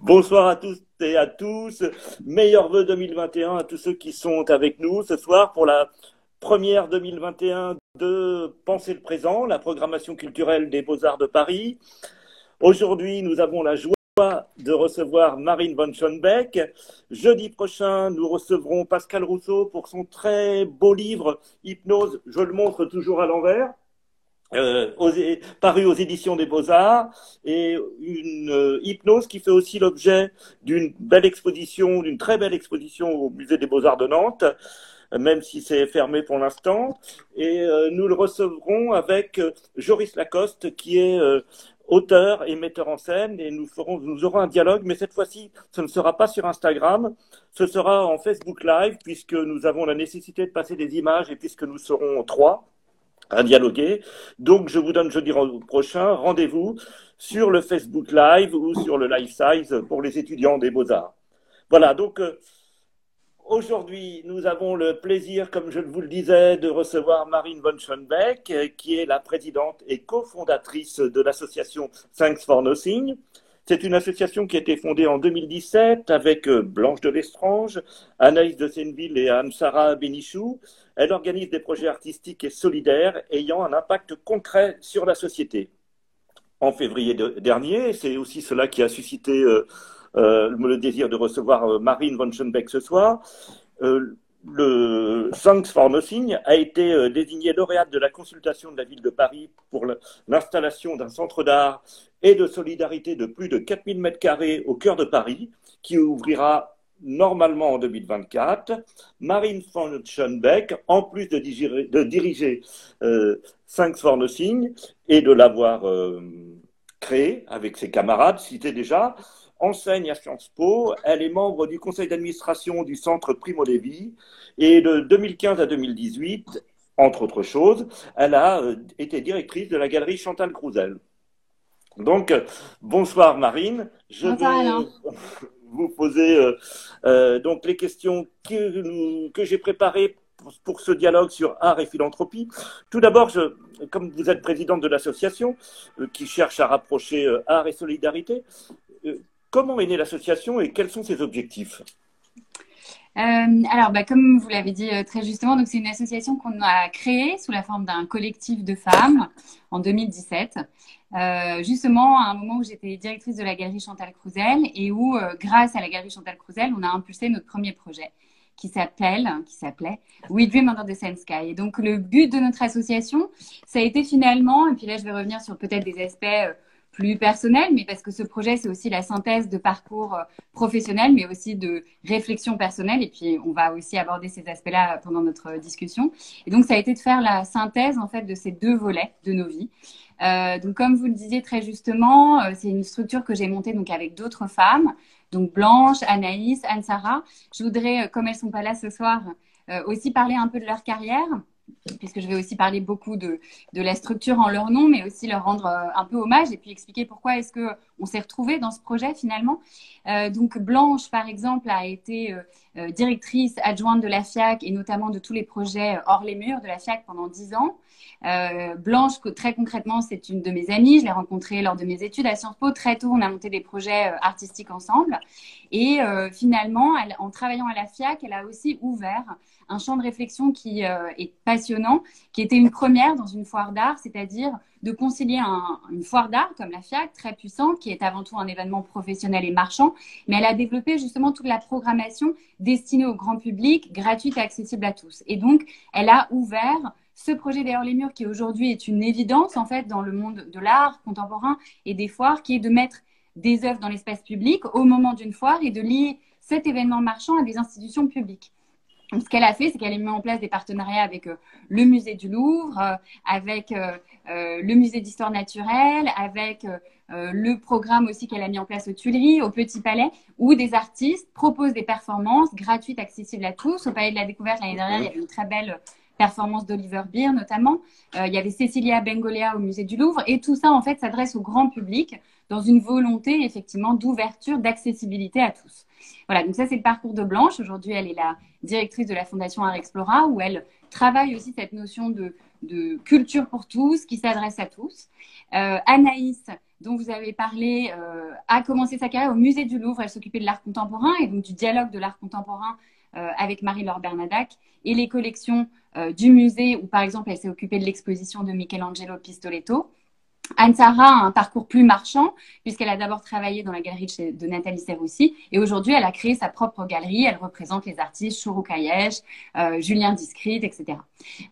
Bonsoir à tous et à tous. Meilleurs vœux 2021 à tous ceux qui sont avec nous ce soir pour la première 2021 de Penser le présent, la programmation culturelle des Beaux-Arts de Paris. Aujourd'hui, nous avons la joie de recevoir Marine von Schoenbeck. Jeudi prochain, nous recevrons Pascal Rousseau pour son très beau livre Hypnose. Je le montre toujours à l'envers. Euh, paru aux éditions des Beaux-Arts, et une euh, hypnose qui fait aussi l'objet d'une belle exposition, d'une très belle exposition au Musée des Beaux-Arts de Nantes, même si c'est fermé pour l'instant. Et euh, nous le recevrons avec Joris Lacoste, qui est auteur et metteur en scène, et nous, ferons, nous aurons un dialogue, mais cette fois-ci, ce ne sera pas sur Instagram, ce sera en Facebook Live, puisque nous avons la nécessité de passer des images, et puisque nous serons trois à dialoguer. Donc, je vous donne jeudi prochain rendez-vous sur le Facebook Live ou sur le Live Size pour les étudiants des Beaux-Arts. Voilà, donc euh, aujourd'hui, nous avons le plaisir, comme je vous le disais, de recevoir Marine von Schoenbeck, euh, qui est la présidente et cofondatrice de l'association Thanks for Nothing. C'est une association qui a été fondée en 2017 avec euh, Blanche de Lestrange, Anaïs de Senneville et Anne-Sara Benichou. Elle organise des projets artistiques et solidaires ayant un impact concret sur la société. En février dernier, c'est aussi cela qui a suscité euh, euh, le désir de recevoir Marine von Schoenbeck ce soir le Thanks for a été euh, désigné lauréate de la consultation de la ville de Paris pour l'installation d'un centre d'art et de solidarité de plus de 4000 m2 au cœur de Paris, qui ouvrira normalement en 2024. Marine von Schoenbeck, en plus de diriger, euh, Thanks for Nothing et de l'avoir euh, créé avec ses camarades, cités déjà, enseigne à Sciences Po. Elle est membre du conseil d'administration du centre Primo Levi. Et de 2015 à 2018, entre autres choses, elle a euh, été directrice de la galerie Chantal Crouzel. Donc, bonsoir Marine. Je vais vous poser euh, euh, donc les questions que, que j'ai préparées pour ce dialogue sur art et philanthropie. Tout d'abord, comme vous êtes présidente de l'association qui cherche à rapprocher art et solidarité, Comment est née l'association et quels sont ses objectifs? Euh, alors, bah, comme vous l'avez dit euh, très justement, donc c'est une association qu'on a créée sous la forme d'un collectif de femmes en 2017, euh, justement à un moment où j'étais directrice de la galerie Chantal Crouzel et où, grâce à la galerie Chantal Crouzel, on a impulsé notre premier projet qui s'appelle, qui s'appelait We Dream Under the Same Sky. Et donc le but de notre association, ça a été finalement, et puis là je vais revenir sur peut-être des aspects plus personnel, mais parce que ce projet, c'est aussi la synthèse de parcours euh, professionnel, mais aussi de réflexion personnelle. Et puis, on va aussi aborder ces aspects-là pendant notre discussion. Et donc, ça a été de faire la synthèse, en fait, de ces deux volets de nos vies. Euh, donc, comme vous le disiez très justement, euh, c'est une structure que j'ai montée donc avec d'autres femmes, donc Blanche, Anaïs, Anne-Sara. Je voudrais, comme elles sont pas là ce soir, aussi parler un peu de leur carrière puisque je vais aussi parler beaucoup de, la structure en leur nom, mais aussi leur rendre euh, un peu hommage et puis expliquer pourquoi est-ce que on s'est retrouvé dans ce projet finalement. Euh, donc Blanche, par exemple, a été euh, directrice adjointe de la FIAC et notamment de tous les projets hors les murs de la FIAC pendant dix ans. Blanche, très concrètement, c'est une de mes amies. Je l'ai rencontrée lors de mes études à Sciences Po. Très tôt, on a monté des projets artistiques ensemble. Et finalement, en travaillant à la FIAC, elle a aussi ouvert un champ de réflexion qui euh, est passionnant, qui était une première dans une foire d'art, c'est-à-dire de concilier une foire d'art comme la FIAC, très puissante, qui est avant tout un événement professionnel et marchand, mais elle a développé justement toute la programmation destinée au grand public, gratuite et accessible à tous. Et donc, elle a ouvert ce projet d'ailleurs les murs qui aujourd'hui est une évidence en fait dans le monde de l'art contemporain et des foires, qui est de mettre des œuvres dans l'espace public au moment d'une foire et de lier cet événement marchand à des institutions publiques ce qu'elle a fait, c'est qu'elle a mis en place des partenariats avec euh, le musée du Louvre, euh, avec euh, le musée d'histoire naturelle, avec le programme aussi qu'elle a mis en place aux Tuileries, au Petit Palais, où des artistes proposent des performances gratuites, accessibles à tous. Au Palais de la Découverte, l'année dernière, il y avait une très belle performance d'Oliver Beer notamment. il y avait Cecilia Bengolia au musée du Louvre. Et tout ça, en fait, s'adresse au grand public dans une volonté, effectivement, d'ouverture, d'accessibilité à tous. Voilà, donc ça c'est le parcours de Blanche. Aujourd'hui, elle est la directrice de la Fondation Art Explora, où elle travaille aussi cette notion de, culture pour tous, qui s'adresse à tous. Euh, Anaïs, dont vous avez parlé, a commencé sa carrière au musée du Louvre. Elle s'occupait de l'art contemporain et donc du dialogue de l'art contemporain avec Marie-Laure Bernadac et les collections du musée où, par exemple, elle s'est occupée de l'exposition de Michelangelo Pistoletto. Anne-Sara a un parcours plus marchand, puisqu'elle a d'abord travaillé dans la galerie de Nathalie Serroussi, et aujourd'hui, elle a créé sa propre galerie. Elle représente les artistes Chourou Kayesh, euh, Julien Discrete, etc.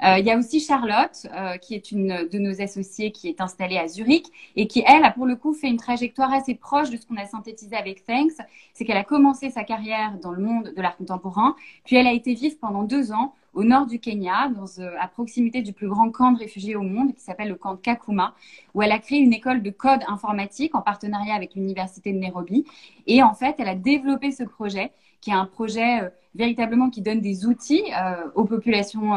Euh, il y a aussi Charlotte, euh, qui est une de nos associées, qui est installée à Zurich, et qui, elle, a pour le coup fait une trajectoire assez proche de ce qu'on a synthétisé avec Thanks. C'est qu'elle a commencé sa carrière dans le monde de l'art contemporain, puis elle a été vive pendant deux ans au nord du Kenya, euh, à proximité du plus grand camp de réfugiés au monde, qui s'appelle le camp de Kakuma, où elle a créé une école de code informatique en partenariat avec l'université de Nairobi. Et en fait, elle a développé ce projet, qui est un projet euh, véritablement qui donne des outils euh, aux populations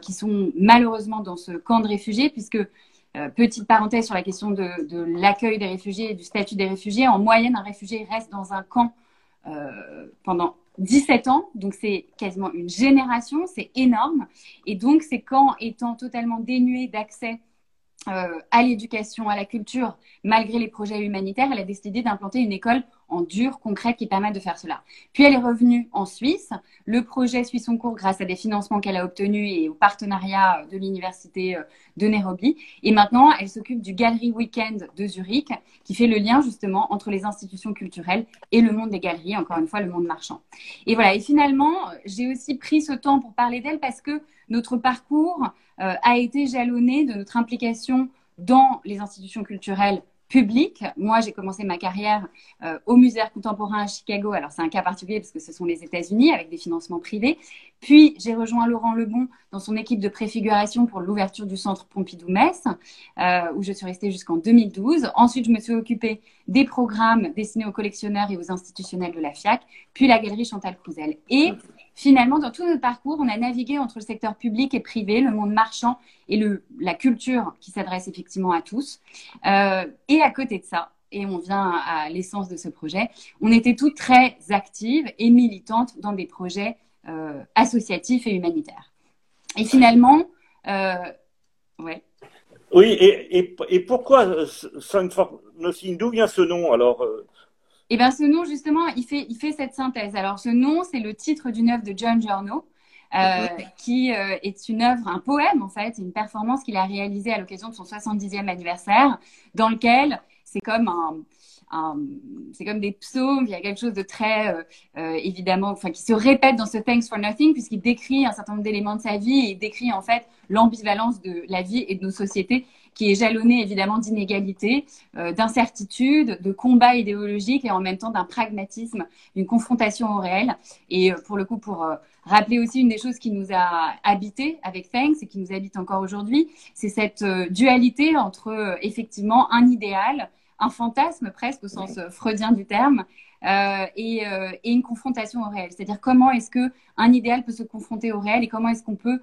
qui sont malheureusement dans ce camp de réfugiés, puisque petite parenthèse sur la question de, de l'accueil des réfugiés et du statut des réfugiés. En moyenne, un réfugié reste dans un camp euh, pendant 17 ans, donc c'est quasiment une génération, c'est énorme. Et donc ces camps étant totalement dénués d'accès euh, à l'éducation, à la culture, malgré les projets humanitaires, elle a décidé d'implanter une école en dur, concrète, qui permet de faire cela. Puis elle est revenue en Suisse. Le projet suit son cours grâce à des financements qu'elle a obtenus et au partenariat de l'université euh, de Nairobi. Et maintenant, elle s'occupe du Galerie Weekend de Zurich, qui fait le lien justement entre les institutions culturelles et le monde des galeries, encore une fois, le monde marchand. Et voilà. Et finalement, j'ai aussi pris ce temps pour parler d'elle parce que notre parcours euh, a été jalonné de notre implication dans les institutions culturelles publiques. Moi, j'ai commencé ma carrière euh, au Musée contemporain à Chicago. Alors, c'est un cas particulier parce que ce sont les États-Unis avec des financements privés. Puis, j'ai rejoint Laurent Lebon dans son équipe de préfiguration pour l'ouverture du centre Pompidou-Metz, euh, où je suis restée jusqu'en 2012. Ensuite, je me suis occupée des programmes destinés aux collectionneurs et aux institutionnels de la FIAC, puis la galerie Chantal Crouzel. Et finalement, dans tout notre parcours, on a navigué entre le secteur public et privé, le monde marchand et le, la culture qui s'adresse effectivement à tous. Euh, et à côté de ça, et on vient à l'essence de ce projet, on était toutes très actives et militantes dans des projets euh, associatifs et humanitaires. Et finalement, euh. Oui, et, et, pourquoi Saint d'où vient ce nom? Alors et eh bien, ce nom, justement, il fait, il fait cette synthèse. Alors, ce nom, c'est le titre d'une œuvre de John Giorno, euh, qui euh, est une œuvre, un poème, en fait, une performance qu'il a réalisée à l'occasion de son 70e anniversaire, dans lequel c'est comme un, c'est comme des psaumes, il y a quelque chose de très, euh, euh, évidemment, enfin, qui se répète dans ce Thanks for Nothing, puisqu'il décrit un certain nombre d'éléments de sa vie et il décrit en fait l'ambivalence de la vie et de nos sociétés, qui est jalonnée évidemment d'inégalités, euh, d'incertitudes, de combats idéologiques et en même temps d'un pragmatisme, d'une confrontation au réel. Et pour le coup, pour rappeler aussi une des choses qui nous a habité avec Thanks et qui nous habite encore aujourd'hui, c'est cette dualité entre effectivement un idéal, un fantasme presque au sens euh, freudien du terme, euh, et, euh, et, une confrontation au réel. C'est-à-dire comment est-ce que un idéal peut se confronter au réel et comment est-ce qu'on peut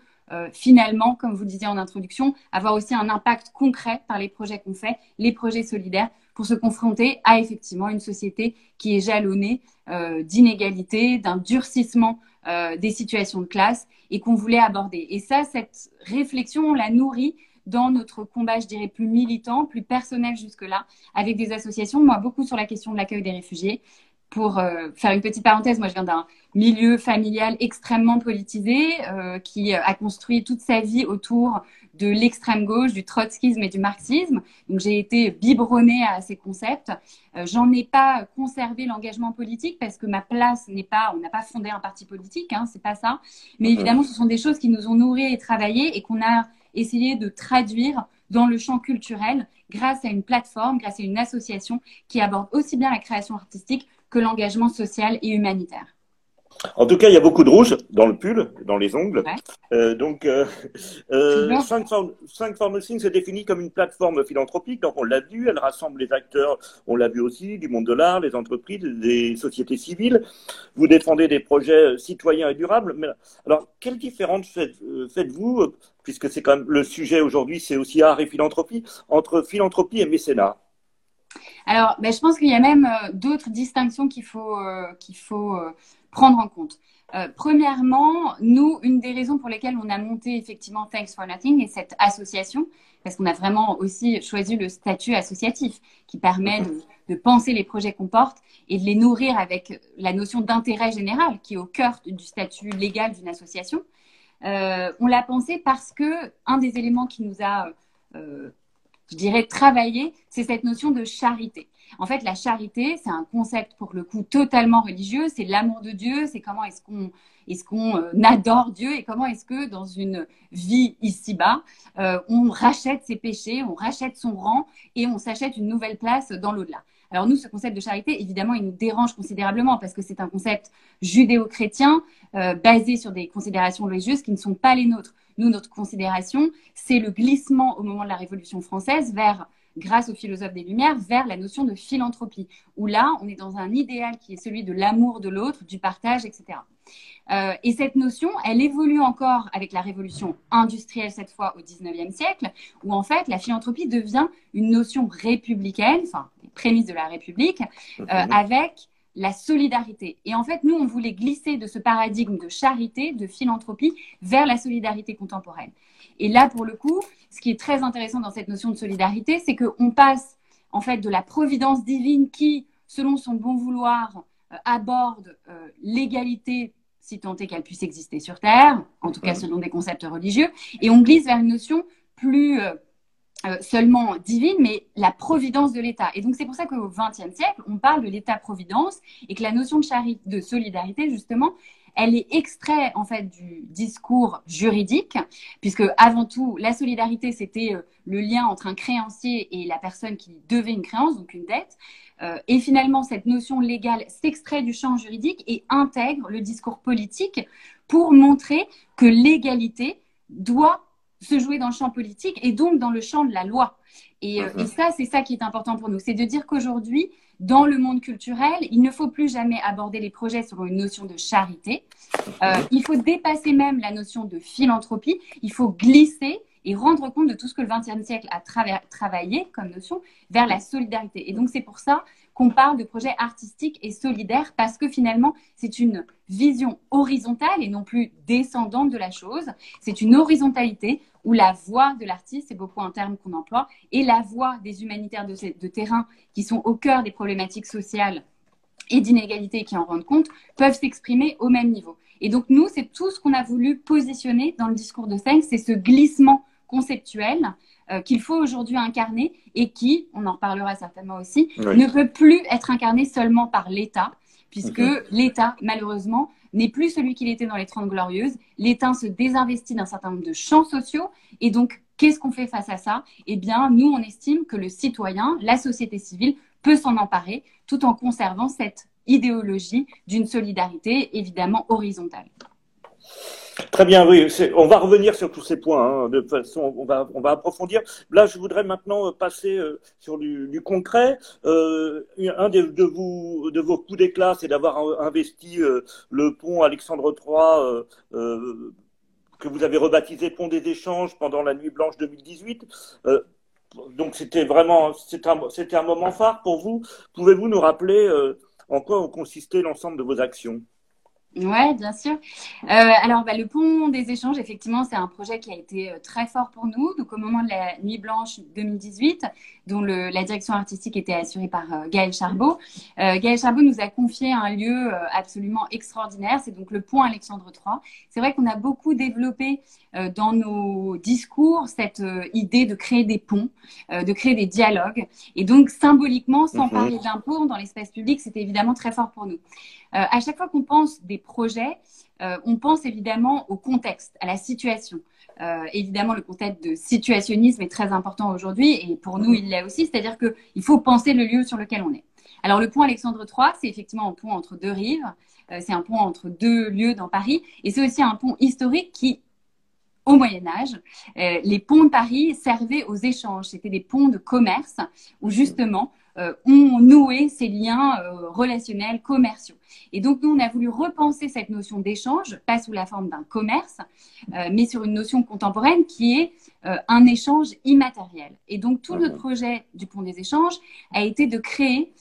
finalement, comme vous le disiez en introduction, avoir aussi un impact concret par les projets qu'on fait, les projets solidaires, pour se confronter à effectivement une société qui est jalonnée d'inégalités, d'un durcissement des situations de classe et qu'on voulait aborder. Et ça, cette réflexion, on la nourrit dans notre combat, je dirais, plus militant, plus personnel jusque-là, avec des associations, moi, beaucoup sur la question de l'accueil des réfugiés. Pour euh, faire une petite parenthèse, moi, je viens d'un milieu familial extrêmement politisé, euh, qui a construit toute sa vie autour de l'extrême gauche, du trotskisme et du marxisme. Donc j'ai été biberonnée à ces concepts. Euh, J'en ai pas conservé l'engagement politique parce que ma place n'est pas, on n'a pas fondé un parti politique, hein, c'est pas ça. Mais évidemment, ce sont des choses qui nous ont nourris et travaillé et qu'on a essayer de traduire dans le champ culturel grâce à une plateforme, grâce à une association qui aborde aussi bien la création artistique que l'engagement social et humanitaire. En tout cas, il y a beaucoup de rouge dans le pull, dans les ongles. Euh, donc, euh, euh, Cinq se définit comme une plateforme philanthropique. Donc, on l'a vu, elle rassemble les acteurs, on l'a vu aussi, du monde de l'art, les entreprises, des sociétés civiles. Vous défendez des projets citoyens et durables. Mais, alors, quelle différence euh, faites-vous, puisque c'est quand même le sujet aujourd'hui, c'est aussi art et philanthropie, entre philanthropie et mécénat? Alors, ben, je pense qu'il y a même d'autres distinctions qu'il faut, qu'il faut prendre en compte. premièrement, nous, une des raisons pour lesquelles on a monté effectivement Thanks for Nothing et cette association, parce qu'on a vraiment aussi choisi le statut associatif qui permet de, penser les projets qu'on porte et de les nourrir avec la notion d'intérêt général qui est au cœur du statut légal d'une association. Euh, on l'a pensé parce que un des éléments qui nous a, euh, je dirais, travaillé, c'est cette notion de charité. En fait, la charité, c'est un concept pour le coup totalement religieux. C'est l'amour de Dieu. C'est comment est-ce qu'on est-ce qu'on euh, adore Dieu et comment est-ce que dans une vie ici-bas, euh, on rachète ses péchés, on rachète son rang et on s'achète une nouvelle place dans l'au-delà. Alors nous, ce concept de charité, évidemment, il nous dérange considérablement parce que c'est un concept judéo-chrétien euh, basé sur des considérations religieuses qui ne sont pas les nôtres. Nous, notre considération, c'est le glissement au moment de la Révolution française vers grâce aux philosophes des Lumières, vers la notion de philanthropie, où là, on est dans un idéal qui est celui de l'amour de l'autre, du partage, etc. Euh, et cette notion, elle évolue encore avec la révolution industrielle, cette fois au 19e siècle, où en fait, la philanthropie devient une notion républicaine, enfin, les prémices de la République, euh, avec la solidarité. Et en fait, nous, on voulait glisser de ce paradigme de charité, de philanthropie, vers la solidarité contemporaine. Et là, pour le coup, ce qui est très intéressant dans cette notion de solidarité, c'est qu'on passe en fait de la providence divine qui, selon son bon vouloir, euh, aborde euh, l'égalité si tant est qu'elle puisse exister sur Terre, en tout cas selon des concepts religieux, et on glisse vers une notion plus euh, seulement divine, mais la providence de l'État. Et donc c'est pour ça qu'au XXe siècle, on parle de l'État-providence et que la notion de, charité, de solidarité, justement, elle est extraite en fait du discours juridique, puisque avant tout, la solidarité, c'était euh, le lien entre un créancier et la personne qui devait une créance, donc une dette. Euh, et finalement, cette notion légale s'extrait du champ juridique et intègre le discours politique pour montrer que l'égalité doit se jouer dans le champ politique et donc dans le champ de la loi. Et, euh, et ça, c'est ça qui est important pour nous, c'est de dire qu'aujourd'hui, dans le monde culturel, il ne faut plus jamais aborder les projets selon une notion de charité. Euh, il faut dépasser même la notion de philanthropie. Il faut glisser et rendre compte de tout ce que le XXe siècle a travaillé comme notion vers la solidarité. Et donc c'est pour ça qu'on parle de projets artistiques et solidaires parce que finalement c'est une vision horizontale et non plus descendante de la chose. C'est une horizontalité où la voix de l'artiste, c'est beaucoup un terme qu'on emploie, et la voix des humanitaires de, terrain qui sont au cœur des problématiques sociales et d'inégalité qui en rendent compte, peuvent s'exprimer au même niveau. Et donc nous, c'est tout ce qu'on a voulu positionner dans le discours de Seng, c'est ce glissement conceptuel euh, qu'il faut aujourd'hui incarner et qui, on en reparlera certainement aussi, ne peut plus être incarné seulement par l'État, puisque l'État, malheureusement, n'est plus celui qu'il était dans les Trente Glorieuses. L'État se désinvestit d'un certain nombre de champs sociaux. Et donc, qu'est-ce qu'on fait face à ça? Eh bien, nous, on estime que le citoyen, la société civile, peut s'en emparer tout en conservant cette idéologie d'une solidarité évidemment horizontale. Très bien, oui. On va revenir sur tous ces points. Hein, de façon, on va, on va approfondir. Là, je voudrais maintenant euh, passer euh, sur du, concret. Euh, un de, vous, de vos coups d'éclat, c'est d'avoir investi le pont Alexandre III, que vous avez rebaptisé Pont des Échanges pendant la Nuit Blanche 2018. donc, c'était vraiment, c'était un, un, moment phare pour vous. Pouvez-vous nous rappeler en quoi ont consisté l'ensemble de vos actions? Oui, bien sûr. Euh, alors, bah, le pont des échanges, effectivement, c'est un projet qui a été euh, très fort pour nous. Donc, au moment de la Nuit Blanche 2018, dont le, la direction artistique était assurée par euh, Gaël Charbot, euh, Gaël Charbot nous a confié un lieu absolument extraordinaire. C'est donc le pont Alexandre III. C'est vrai qu'on a beaucoup développé dans nos discours cette idée de créer des ponts, de créer des dialogues. Et donc, symboliquement, s'emparer mhm. d'un pont dans l'espace public, c'était évidemment très fort pour nous. Euh, à chaque fois qu'on pense des projets, euh, on pense évidemment au contexte, à la situation. Euh, évidemment, le contexte de situationnisme est très important aujourd'hui et pour nous, il l'est aussi, c'est-à-dire qu'il faut penser le lieu sur lequel on est. Alors, le pont Alexandre III, c'est effectivement un pont entre deux rives, c'est un pont entre deux lieux dans Paris et c'est aussi un pont historique qui, au Moyen Âge, les ponts de Paris servaient aux échanges. C'était des ponts de commerce où justement ont noué ces liens euh, relationnels, commerciaux. Et donc, nous, on a voulu repenser cette notion d'échange, pas sous la forme d'un commerce, euh, mais sur une notion contemporaine qui est un échange immatériel. Et donc, tout notre projet du Pont des échanges a été de créer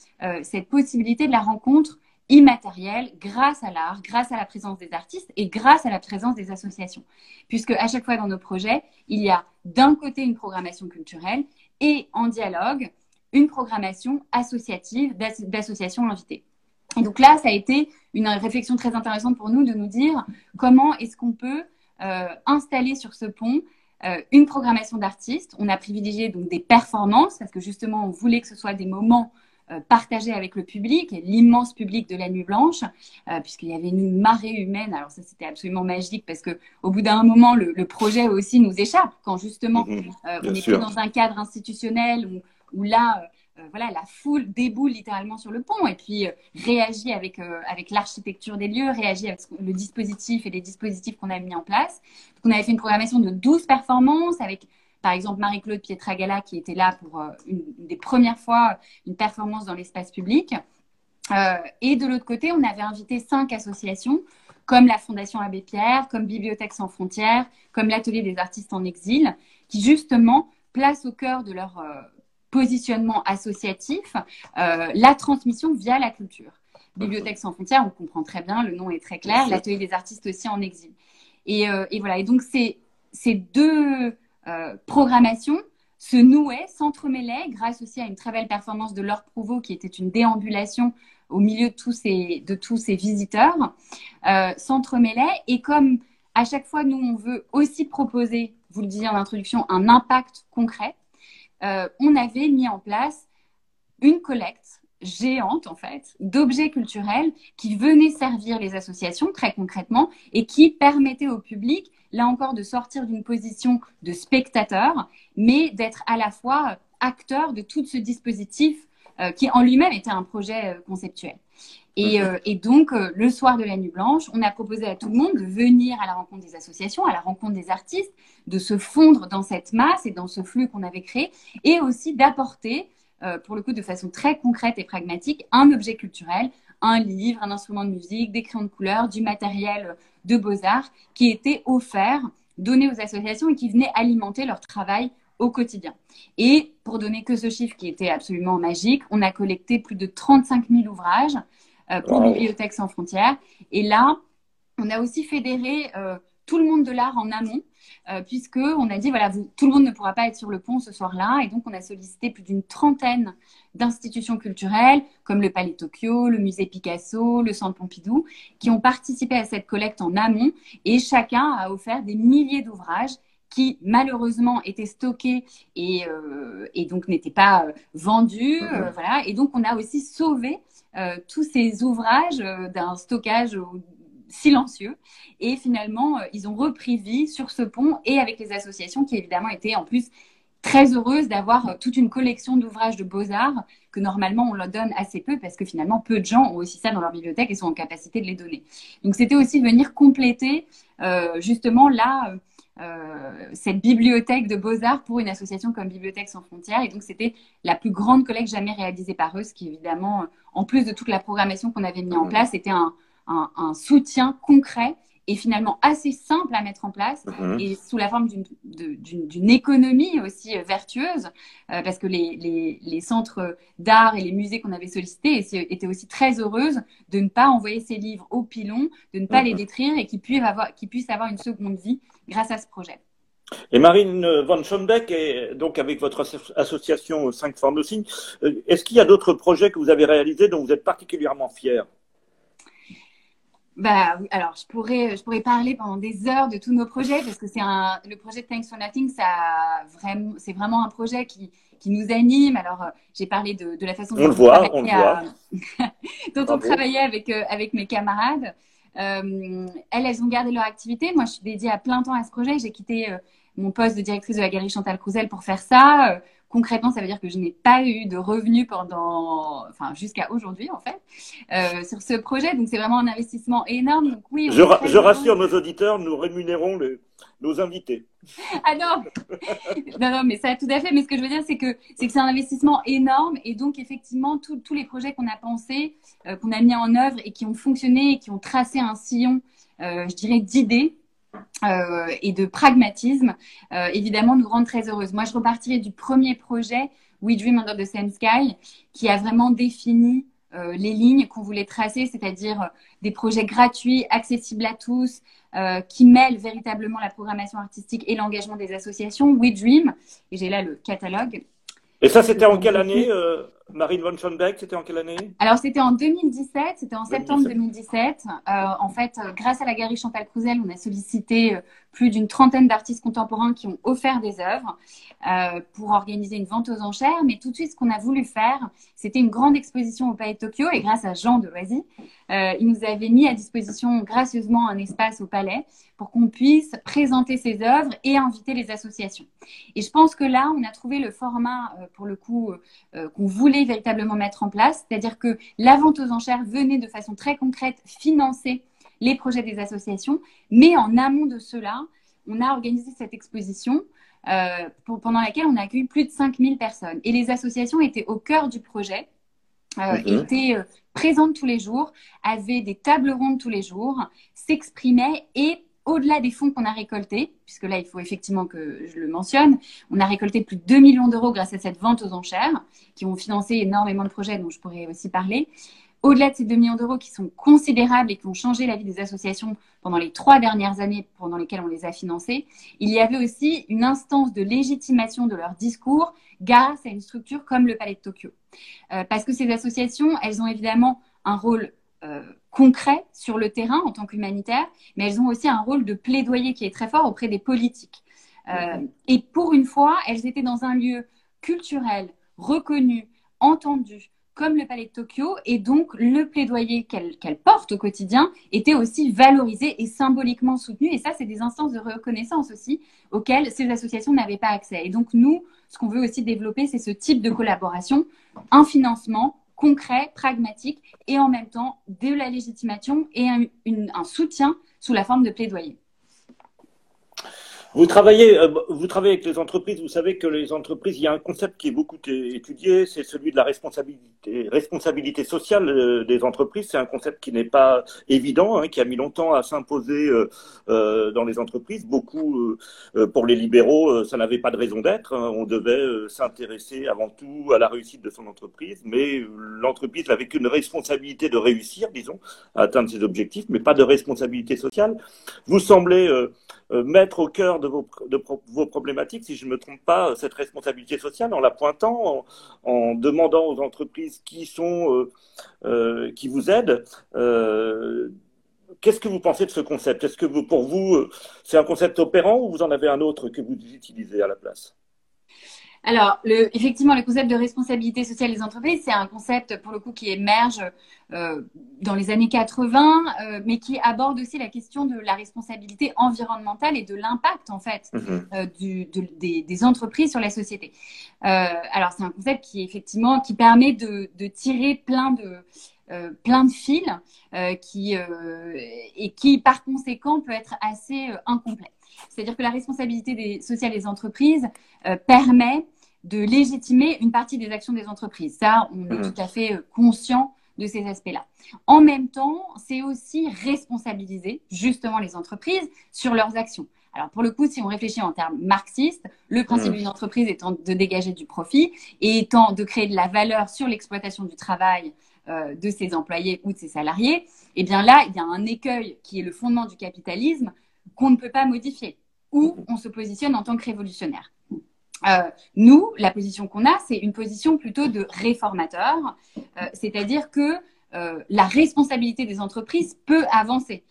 cette possibilité de la rencontre immatériel grâce à l'art, grâce à la présence des artistes et grâce à la présence des associations. Puisque à chaque fois dans nos projets, il y a d'un côté une programmation culturelle et en dialogue une programmation associative d'associations invitées. Et donc là, ça a été une réflexion très intéressante pour nous de nous dire comment est-ce qu'on peut euh, installer sur ce pont euh, une programmation d'artistes. On a privilégié donc des performances parce que justement, on voulait que ce soit des moments euh, partagés avec le public l'immense public de la Nuit Blanche, puisqu'il y avait une marée humaine. Alors ça, c'était absolument magique parce que au bout d'un moment, le, projet aussi nous échappe quand justement mmh, on est plus dans un cadre institutionnel où où là, euh, voilà, la foule déboule littéralement sur le pont et puis euh, réagit avec, euh, avec l'architecture des lieux, réagit avec le dispositif et les dispositifs qu'on a mis en place. On avait fait une programmation de 12 performances avec, par exemple, Marie-Claude Pietragala qui était là pour une, des premières fois une performance dans l'espace public. et de l'autre côté, on avait invité cinq associations comme la Fondation Abbé Pierre, comme Bibliothèque sans frontières, comme l'Atelier des artistes en exil, qui justement placent au cœur de leur positionnement associatif, euh, la transmission via la culture. Bibliothèque sans frontières, on comprend très bien, le nom est très clair, l'atelier des artistes aussi en exil. Et, euh, et voilà, et donc ces, ces deux euh, programmations se nouaient, s'entremêlaient, grâce aussi à une très belle performance de Laure Prouveau, qui était une déambulation au milieu de tous ces, de tous ces visiteurs, euh, s'entremêlaient. Et comme à chaque fois, nous, on veut aussi proposer, vous le disiez en introduction, un impact concret, euh, on avait mis en place une collecte géante en fait d'objets culturels qui venaient servir les associations très concrètement et qui permettaient au public là encore de sortir d'une position de spectateur mais d'être à la fois acteur de tout ce dispositif euh, qui en lui-même était un projet euh, conceptuel. Et, euh, et donc, euh, le soir de la Nuit Blanche, on a proposé à tout le monde de venir à la rencontre des associations, à la rencontre des artistes, de se fondre dans cette masse et dans ce flux qu'on avait créé, et aussi d'apporter, euh, pour le coup de façon très concrète et pragmatique, un objet culturel, un livre, un instrument de musique, des crayons de couleur, du matériel de beaux-arts qui était offert, donné aux associations et qui venait alimenter leur travail au quotidien. Et pour donner que ce chiffre qui était absolument magique, on a collecté plus de 35 000 ouvrages euh, pour Bibliothèque sans frontières. Et là, on a aussi fédéré euh, tout le monde de l'art en amont, euh, puisque on a dit voilà, vous, tout le monde ne pourra pas être sur le pont ce soir-là, et donc on a sollicité plus d'une trentaine d'institutions culturelles, comme le Palais Tokyo, le Musée Picasso, le Centre Pompidou, qui ont participé à cette collecte en amont, et chacun a offert des milliers d'ouvrages qui malheureusement étaient stockés et, euh, et donc n'étaient pas euh, vendus. Euh, mhm. voilà. Et donc on a aussi sauvé euh, tous ces ouvrages euh, d'un stockage silencieux. Et finalement, ils ont repris vie sur ce pont et avec les associations qui évidemment étaient en plus très heureuses d'avoir toute une collection d'ouvrages de beaux-arts que normalement on leur donne assez peu parce que finalement peu de gens ont aussi ça dans leur bibliothèque et sont en capacité de les donner. Donc c'était aussi venir compléter euh, justement là euh, cette bibliothèque de beaux-arts pour une association comme Bibliothèque sans frontières. Et donc, c'était la plus grande collecte jamais réalisée par eux, ce qui, évidemment, en plus de toute la programmation qu'on avait mis en place, était un, un, un soutien concret et finalement assez simple à mettre en place mhm. et sous la forme d'une économie aussi euh, vertueuse euh, parce que les, les, les centres d'art et les musées qu'on avait sollicités étaient aussi très heureuses de ne pas envoyer ces livres au pilon, de ne pas les mhm. détruire et qu'ils puissent avoir, puissent avoir une seconde vie grâce à ce projet. Et Marine von Schombeck, et donc avec votre association 5 formes de signes, euh, est-ce qu'il y a d'autres projets que vous avez réalisés dont vous êtes particulièrement fiers bah alors je pourrais, je pourrais parler pendant des heures de tous nos projets parce que c'est un, le projet Thanks for Nothing, ça vraiment, c'est vraiment un projet qui, qui nous anime. Alors euh, j'ai parlé de, de, la façon dont on, voit, on, voit. dont on travaillait avec euh, avec mes camarades. Euh, elles, elles ont gardé leur activité. Moi, je suis dédiée à plein temps à ce projet. J'ai quitté euh, mon poste de directrice de la galerie Chantal Crouzel pour faire ça. Concrètement, ça veut dire que je n'ai pas eu de revenus pendant, enfin, jusqu'à aujourd'hui, en fait, euh, sur ce projet. Donc, c'est vraiment un investissement énorme. Donc, oui. Je, je rassure nos auditeurs, nous rémunérons nos invités. Ah non, non, non, mais ça, tout à fait. Mais ce que je veux dire, c'est que c'est que c'est un investissement énorme, et donc effectivement, tous les projets qu'on a pensés, euh, qu'on a mis en œuvre et qui ont fonctionné et qui ont tracé un sillon, euh, je dirais, d'idées, euh, et de pragmatisme, euh, évidemment, nous rend très heureuses. Moi, je repartirai du premier projet, We Dream Under the Same Sky, qui a vraiment défini euh, les lignes qu'on voulait tracer, c'est-à-dire des projets gratuits, accessibles à tous, qui mêlent véritablement la programmation artistique et l'engagement des associations. We Dream, et j'ai là le catalogue. Et ça, c'était en quelle année Marine von Schoenbeck, c'était en quelle année? Alors, c'était en 2017, c'était en septembre 2017. Euh, en fait, euh, grâce à la galerie Chantal Crouzel, on a sollicité euh, plus d'une trentaine d'artistes contemporains qui ont offert des œuvres pour organiser une vente aux enchères. Mais tout de suite, ce qu'on a voulu faire, c'était une grande exposition au Palais de Tokyo. Et grâce à Jean de Loisy, il nous avait mis à disposition gracieusement un espace au Palais pour qu'on puisse présenter ses œuvres et inviter les associations. Et je pense que là, on a trouvé le format, pour le coup, qu'on voulait véritablement mettre en place. C'est-à-dire que la vente aux enchères venait de façon très concrète financer les projets des associations. Mais en amont de cela, on a organisé cette exposition euh, pendant laquelle on a accueilli plus de 5000 personnes. Et les associations étaient au cœur du projet, euh, mhm. étaient euh, présentes tous les jours, avaient des tables rondes tous les jours, s'exprimaient et au-delà des fonds qu'on a récoltés, puisque là, il faut effectivement que je le mentionne, on a récolté plus de 2 millions d'euros grâce à cette vente aux enchères, qui ont financé énormément de projets dont je pourrais aussi parler. Au-delà de ces 2 millions d'euros qui sont considérables et qui ont changé la vie des associations pendant les trois dernières années pendant lesquelles on les a financées, il y avait aussi une instance de légitimation de leur discours grâce à une structure comme le Palais de Tokyo. Euh, parce que ces associations, elles ont évidemment un rôle euh, concret sur le terrain en tant qu'humanitaire, mais elles ont aussi un rôle de plaidoyer qui est très fort auprès des politiques. Euh, et pour une fois, elles étaient dans un lieu culturel, reconnu, entendu, comme le Palais de Tokyo, et donc le plaidoyer qu'elles portent au quotidien était aussi valorisé et symboliquement soutenu. Et ça, c'est des instances de reconnaissance aussi auxquelles ces associations n'avaient pas accès. Et donc nous, ce qu'on veut aussi développer, c'est ce type de collaboration, un financement concret, pragmatique et en même temps de la légitimation et un, soutien sous la forme de plaidoyer. Vous travaillez, euh, vous travaillez avec les entreprises. Vous savez que les entreprises, il y a un concept qui est beaucoup étudié, c'est celui de la responsabilité, responsabilité sociale euh, des entreprises. C'est un concept qui n'est pas évident, hein, qui a mis longtemps à s'imposer euh, dans les entreprises. Beaucoup, pour les libéraux, ça n'avait pas de raison d'être. Hein. On devait s'intéresser avant tout à la réussite de son entreprise, mais l'entreprise n'avait qu'une responsabilité de réussir, disons, à atteindre ses objectifs, mais pas de responsabilité sociale. Vous semblez euh, mettre au cœur de vos, de vos, problématiques, si je ne me trompe pas, cette responsabilité sociale en la pointant, en, demandant aux entreprises qui sont, euh, euh, qui vous aident. Qu'est-ce que vous pensez de ce concept? Est-ce que vous, pour vous, c'est un concept opérant ou vous en avez un autre que vous utilisez à la place? Alors, le, effectivement, le concept de responsabilité sociale des entreprises, c'est un concept, pour le coup, qui émerge euh, dans les années 80, euh, mais qui aborde aussi la question de la responsabilité environnementale et de l'impact, en fait, mhm. euh, du, des, des, entreprises sur la société. Euh, alors, c'est un concept qui, effectivement, qui permet de, de tirer plein de... Euh, plein de fils qui, et qui, par conséquent, peut être assez incomplet. C'est-à-dire que la responsabilité des, sociale des entreprises euh, permet de légitimer une partie des actions des entreprises. Ça, on est mmh. tout à fait euh, conscient de ces aspects-là. En même temps, c'est aussi responsabiliser justement les entreprises sur leurs actions. Alors pour le coup, si on réfléchit en termes marxistes, le principe mmh. d'une entreprise étant de dégager du profit et étant de créer de la valeur sur l'exploitation du travail euh, de ses employés ou de ses salariés, eh bien là, il y a un écueil qui est le fondement du capitalisme, qu'on ne peut pas modifier, ou on se positionne en tant que révolutionnaire. Euh, nous, la position qu'on a, c'est une position plutôt de réformateur, euh, c'est-à-dire que euh, la responsabilité des entreprises peut avancer.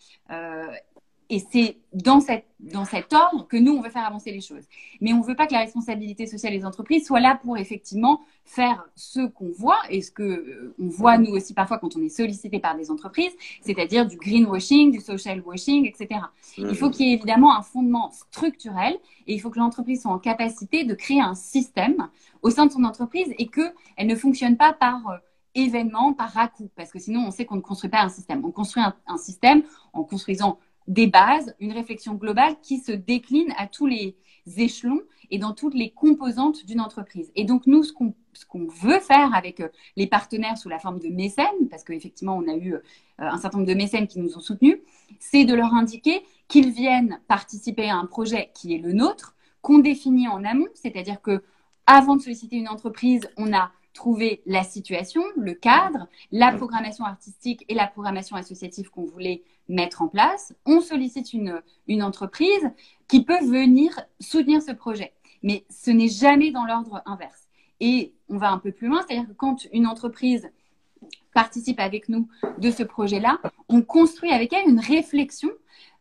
Et c'est dans, cette, dans cet ordre que nous, on veut faire avancer les choses. Mais on ne veut pas que la responsabilité sociale des entreprises soit là pour effectivement faire ce qu'on voit et ce que euh, on voit nous aussi parfois quand on est sollicité par des entreprises, c'est-à-dire du greenwashing, du social washing, etc. Il faut qu'il y ait évidemment un fondement structurel et il faut que l'entreprise soit en capacité de créer un système au sein de son entreprise et qu'elle ne fonctionne pas par euh, événement, par à parce que sinon on sait qu'on ne construit pas un système. On construit un système en construisant des bases, une réflexion globale qui se décline à tous les échelons et dans toutes les composantes d'une entreprise. Et donc, nous, ce qu'on veut faire avec euh, les partenaires sous la forme de mécènes, parce qu'effectivement, on a eu euh, un certain nombre de mécènes qui nous ont soutenus, c'est de leur indiquer qu'ils viennent participer à un projet qui est le nôtre, qu'on définit en amont, c'est-à-dire que avant de solliciter une entreprise, on a trouver la situation, le cadre, la programmation artistique et la programmation associative qu'on voulait mettre en place. On sollicite une, entreprise qui peut venir soutenir ce projet. Mais ce n'est jamais dans l'ordre inverse. Et on va un peu plus loin, c'est-à-dire que quand une entreprise participe avec nous de ce projet-là, on construit avec elle une réflexion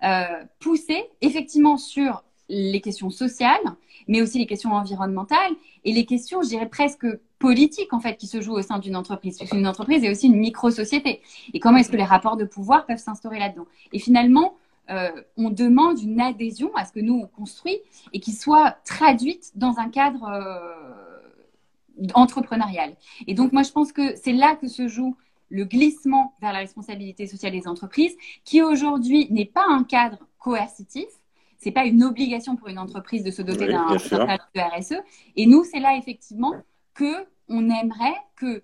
euh, poussée effectivement sur les questions sociales, mais aussi les questions environnementales et les questions, je dirais presque politiques en fait, qui se jouent au sein d'une entreprise. Qu'une entreprise est aussi une micro-société. Et comment est-ce que les rapports de pouvoir peuvent s'instaurer là-dedans? Et finalement, euh, on demande une adhésion à ce que nous on construit et qui soit traduite dans un cadre euh, entrepreneurial. Et donc moi je pense que c'est là que se joue le glissement vers la responsabilité sociale des entreprises, qui aujourd'hui n'est pas un cadre coercitif, c'est pas une obligation pour une entreprise de se doter d'un cadre de RSE. Et nous, c'est là effectivement que on aimerait que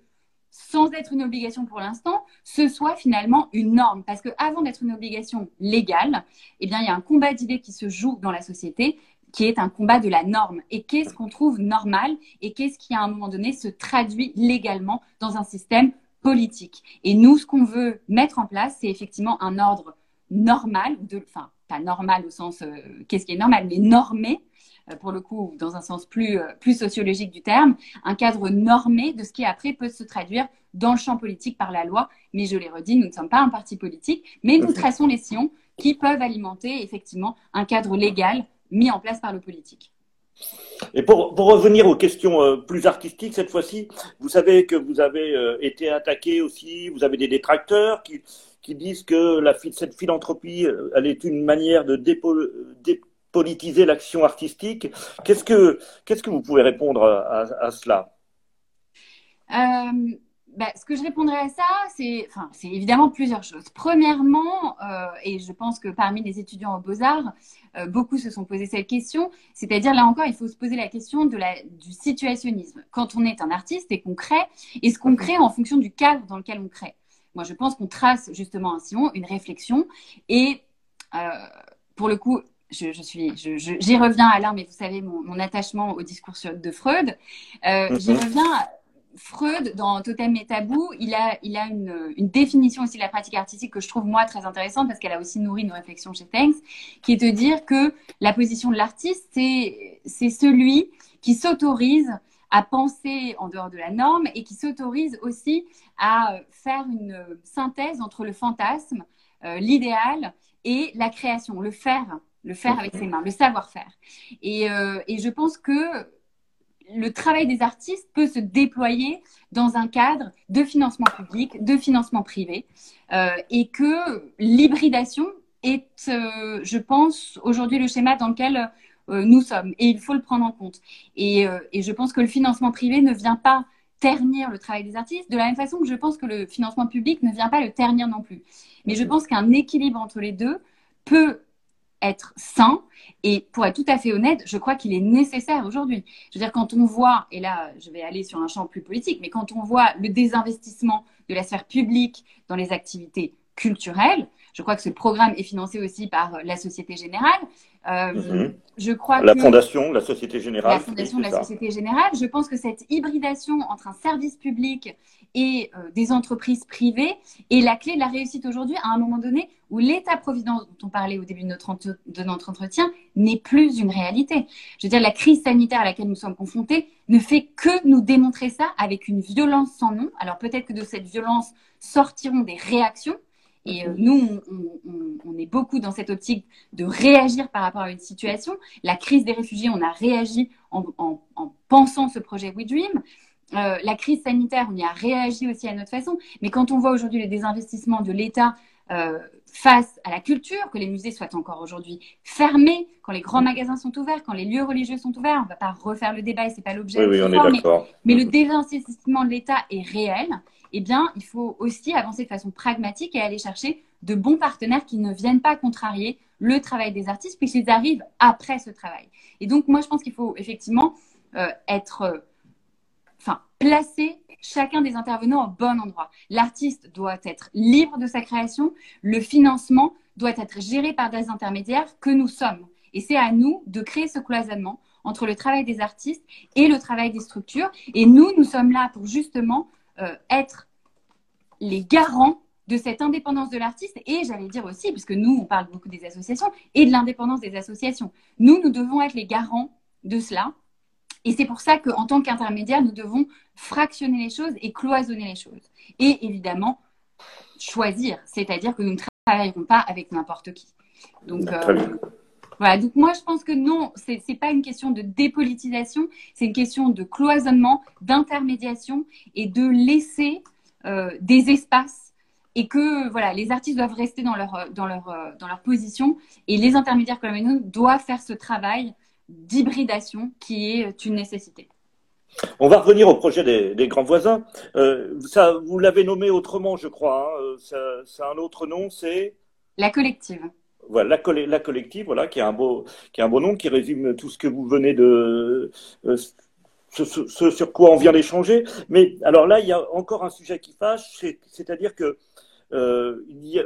sans être une obligation pour l'instant, ce soit finalement une norme. Parce qu'avant d'être une obligation légale, eh bien, il y a un combat d'idées qui se joue dans la société qui est un combat de la norme. Et qu'est-ce qu'on trouve normal et qu'est-ce qui, à un moment donné, se traduit légalement dans un système politique? Et nous, ce qu'on veut mettre en place, c'est effectivement un ordre normal, de, enfin, pas normal au sens euh, qu'est-ce qui est normal, mais normé, pour le coup, dans un sens plus, euh, plus sociologique du terme, un cadre normé de ce qui après peut se traduire dans le champ politique par la loi. Mais je l'ai redit, nous ne sommes pas un parti politique, mais nous traçons les sillons qui peuvent alimenter effectivement un cadre légal mis en place par le politique. Et pour, pour, revenir aux questions euh, plus artistiques, cette fois-ci, vous savez que vous avez euh, été attaqué aussi, vous avez des détracteurs qui, qui disent que la, cette philanthropie, euh, elle est une manière de dépolitiser l'action artistique. Qu'est-ce que, que vous pouvez répondre à, cela? Bah, ce que je répondrais à ça, c'est enfin, évidemment plusieurs choses. Premièrement, euh, et je pense que parmi les étudiants aux beaux-arts, euh, beaucoup se sont posé cette question, c'est-à-dire là encore, il faut se poser la question de la, du situationnisme. Quand on est un artiste et qu'on crée, est-ce qu'on crée en fonction du cadre dans lequel on crée? Moi, je pense qu'on trace justement un sillon, une réflexion, et euh, pour le coup, je, je, suis, j'y je, reviens Alain, mais vous savez mon, mon attachement au discours de Freud. Euh, J'y mm-hmm. reviens Freud, dans Totem et Tabou, il a, il a une, une, définition aussi de la pratique artistique que je trouve moi très intéressante parce qu'elle a aussi nourri nos réflexions chez Tanks, qui est de dire que la position de l'artiste, c'est, c'est celui qui s'autorise à penser en dehors de la norme et qui s'autorise aussi à faire une synthèse entre le fantasme, euh, l'idéal et la création, le faire, le faire avec ses mains, le savoir-faire. Et, euh, et je pense que le travail des artistes peut se déployer dans un cadre de financement public, de financement privé, euh, et que l'hybridation est, euh, je pense, aujourd'hui le schéma dans lequel nous sommes, et il faut le prendre en compte. Et, et, je pense que le financement privé ne vient pas ternir le travail des artistes, de la même façon que je pense que le financement public ne vient pas le ternir non plus. Mais je pense qu'un équilibre entre les deux peut être sain. Et pour être tout à fait honnête, je crois qu'il est nécessaire aujourd'hui. Je veux dire, quand on voit, et là, je vais aller sur un champ plus politique, mais quand on voit le désinvestissement de la sphère publique dans les activités culturelles, je crois que ce programme est financé aussi par la Société Générale. Euh, mhm. Je crois la Fondation la Société Générale. La Fondation de la Société Générale. Je pense que cette hybridation entre un service public et euh, des entreprises privées est la clé de la réussite aujourd'hui à un moment donné où l'État-providence dont on parlait au début de notre, de notre entretien n'est plus une réalité. Je veux dire, la crise sanitaire à laquelle nous sommes confrontés ne fait que nous démontrer ça avec une violence sans nom. Alors peut-être que de cette violence sortiront des réactions, et euh, nous, on, est beaucoup dans cette optique de réagir par rapport à une situation. La crise des réfugiés, on a réagi en, pensant ce projet We Dream. Euh, la crise sanitaire, on y a réagi aussi à notre façon. Mais quand on voit aujourd'hui les désinvestissements de l'État euh, face à la culture, que les musées soient encore aujourd'hui fermés, quand les grands magasins sont ouverts, quand les lieux religieux sont ouverts, on ne va pas refaire le débat et c'est pas l'objet. Oui, oui, on est d'accord. Mais, mais, le désinvestissement de l'État est réel eh bien, il faut aussi avancer de façon pragmatique et aller chercher de bons partenaires qui ne viennent pas contrarier le travail des artistes puisqu'ils arrivent après ce travail. Et donc, moi, je pense qu'il faut effectivement euh, être, enfin, placer chacun des intervenants au bon endroit. L'artiste doit être libre de sa création, le financement doit être géré par des intermédiaires que nous sommes. Et c'est à nous de créer ce cloisonnement entre le travail des artistes et le travail des structures. Et nous, nous sommes là pour justement euh, être les garants de cette indépendance de l'artiste et j'allais dire aussi, puisque nous, on parle beaucoup des associations et de l'indépendance des associations. Nous, nous devons être les garants de cela. Et c'est pour ça qu'en tant qu'intermédiaire, nous devons fractionner les choses et cloisonner les choses. Et évidemment, choisir, c'est-à-dire que nous ne travaillerons pas avec n'importe qui. Donc, euh, voilà. Donc, moi, je pense que non, ce n'est pas une question de dépolitisation, c'est une question de cloisonnement, d'intermédiation et de laisser euh, des espaces et que voilà, les artistes doivent rester dans leur, dans leur, dans leur position et les intermédiaires comme nous doivent faire ce travail d'hybridation qui est une nécessité. On va revenir au projet des, grands voisins. Euh, ça, vous l'avez nommé autrement, je crois. Hein. Ça, un autre nom, c'est la collective. Voilà, la, collective, voilà, qui a un beau, qui a un beau nom, qui résume tout ce que vous venez de, euh, ce, sur quoi on vient d'échanger. Mais alors là, il y a encore un sujet qui fâche, c'est-à-dire que euh, il y a,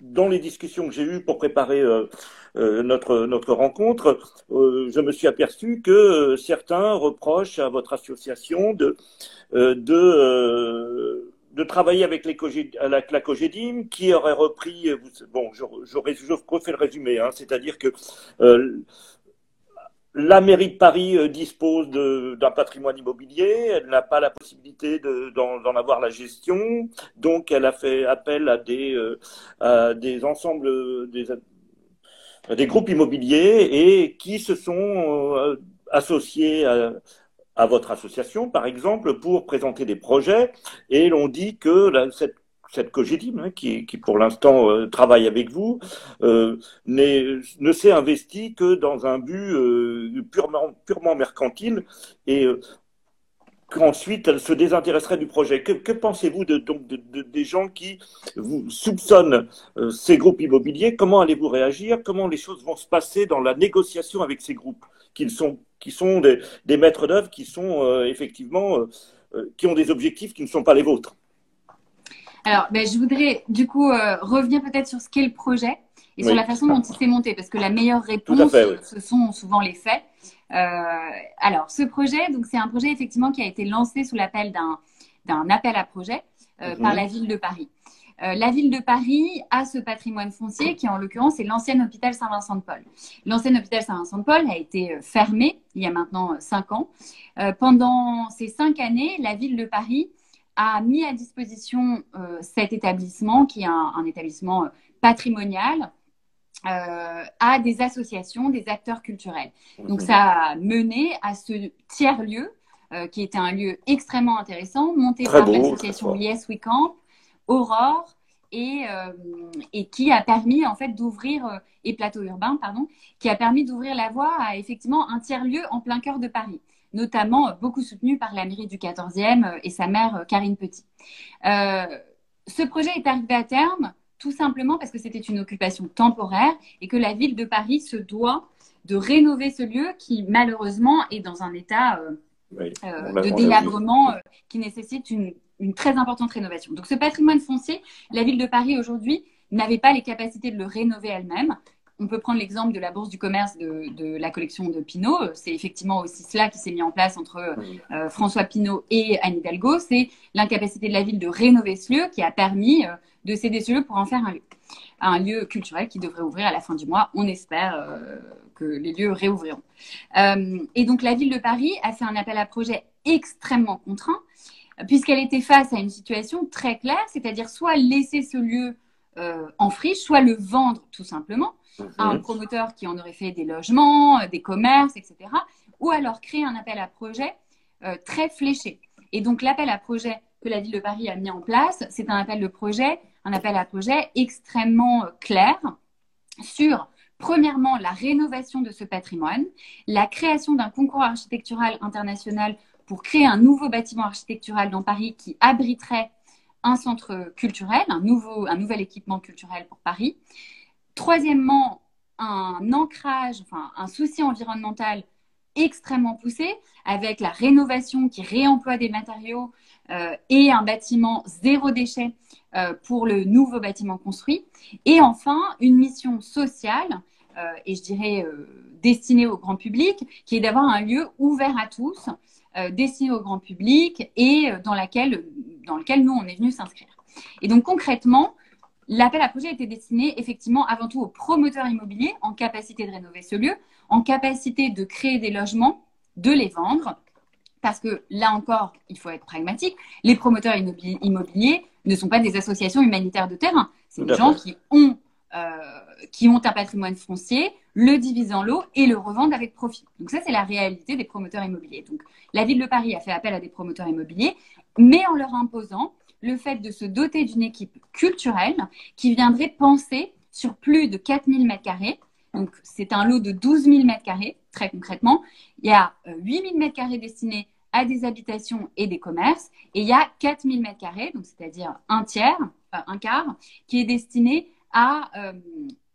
dans les discussions que j'ai eues pour préparer euh, euh, notre, notre rencontre, euh, je me suis aperçu que certains reprochent à votre association de, de, de travailler avec les la, la Cogédim, qui aurait repris, bon, j'aurais fait le résumé, hein, c'est-à-dire que la mairie de Paris euh, dispose d'un patrimoine immobilier, elle n'a pas la possibilité d'en avoir la gestion, donc elle a fait appel à des, euh, des, groupes immobiliers et qui se sont euh, associés à, votre association, par exemple, pour présenter des projets. Et l'on dit que cette cette Cogédim, hein, qui, pour l'instant euh, travaille avec vous, euh, ne s'est investi que dans un but euh, purement, mercantile et qu'ensuite elle se désintéresserait du projet. Que, pensez-vous donc de, de, des gens qui vous soupçonnent ces groupes immobiliers? Comment allez-vous réagir? Comment les choses vont se passer dans la négociation avec ces groupes qui sont, qui sont des, des maîtres d'œuvre, qui sont effectivement qui ont des objectifs qui ne sont pas les vôtres? Alors, ben, je voudrais du coup euh, revenir peut-être sur ce qu'est le projet et sur la façon dont il s'est monté, parce que la meilleure réponse, ce sont souvent les faits. Euh, alors, ce projet, donc c'est un projet effectivement qui a été lancé sous l'appel d'un d'un appel à projet euh, par mhm. la ville de Paris. la ville de Paris a ce patrimoine foncier qui, en l'occurrence, est l'ancien hôpital Saint-Vincent-de-Paul. L'ancien hôpital Saint-Vincent-de-Paul a été fermé il y a maintenant cinq ans. pendant ces cinq années, la ville de Paris a mis à disposition euh, cet établissement, qui est un, établissement euh, patrimonial, euh, à des associations, des acteurs culturels. Donc ça a mené à ce tiers-lieu, qui était un lieu extrêmement intéressant, monté par l'association Yes We Camp, Aurore, et, et, qui a permis en fait d'ouvrir et plateau urbain pardon qui a permis d'ouvrir la voie à effectivement un tiers lieu en plein cœur de Paris notamment euh, beaucoup soutenu par la mairie du 14e euh, et sa mère euh, Karine Petit. ce projet est arrivé à terme tout simplement parce que c'était une occupation temporaire et que la ville de Paris se doit de rénover ce lieu qui malheureusement est dans un état de délabrement qui nécessite une, une, très importante rénovation. Donc ce patrimoine foncier, la ville de Paris aujourd'hui n'avait pas les capacités de le rénover elle-même. On peut prendre l'exemple de la bourse du commerce de, la collection de Pinault. C'est effectivement aussi cela qui s'est mis en place entre euh, François Pinault et Anne Hidalgo. C'est l'incapacité de la ville de rénover ce lieu qui a permis euh, de céder ce lieu pour en faire un lieu. Un lieu culturel qui devrait ouvrir à la fin du mois. On espère euh, que les lieux réouvriront. et donc la ville de Paris a fait un appel à projet extrêmement contraint puisqu'elle était face à une situation très claire, c'est-à-dire soit laisser ce lieu en friche, soit le vendre tout simplement un mhm. promoteur qui en aurait fait des logements, euh, des commerces, etc. Ou alors créer un appel à projet euh, très fléché. Et donc l'appel à projet que la ville de Paris a mis en place, c'est un un appel à projet extrêmement euh, clair sur premièrement la rénovation de ce patrimoine, la création d'un concours architectural international pour créer un nouveau bâtiment architectural dans Paris qui abriterait un centre culturel, un, nouveau, un nouvel équipement culturel pour Paris, Troisièmement, un ancrage, enfin un souci environnemental extrêmement poussé, avec la rénovation qui réemploie des matériaux euh, et un bâtiment zéro déchet euh, pour le nouveau bâtiment construit. Et enfin, une mission sociale euh, et je dirais destiné au grand public, qui est d'avoir un lieu ouvert à tous, destiné au grand public et dans, dans lequel nous, on est venu s'inscrire. Et donc concrètement, l'appel à projet était destiné effectivement avant tout aux promoteurs immobiliers en capacité de rénover ce lieu, en capacité de créer des logements, de les vendre. Parce que là encore, il faut être pragmatique, les promoteurs immobiliers ne sont pas des associations humanitaires de terrain. C'est des gens qui ont euh, qui ont un patrimoine foncier, le divisent en lots et le revendent avec profit. Donc ça, c'est la réalité des promoteurs immobiliers. Donc la ville de Paris a fait appel à des promoteurs immobiliers, mais en leur imposant le fait de se doter d'une équipe culturelle qui viendrait penser sur plus de 4000 mètres carrés. Donc c'est un lot de 12 000 mètres carrés, très concrètement. Il y a 8 000 mètres carrés destinés à des habitations et des commerces, et il y a 4000 mètres carrés, c'est-à-dire un tiers, euh, un quart, qui est destiné à euh,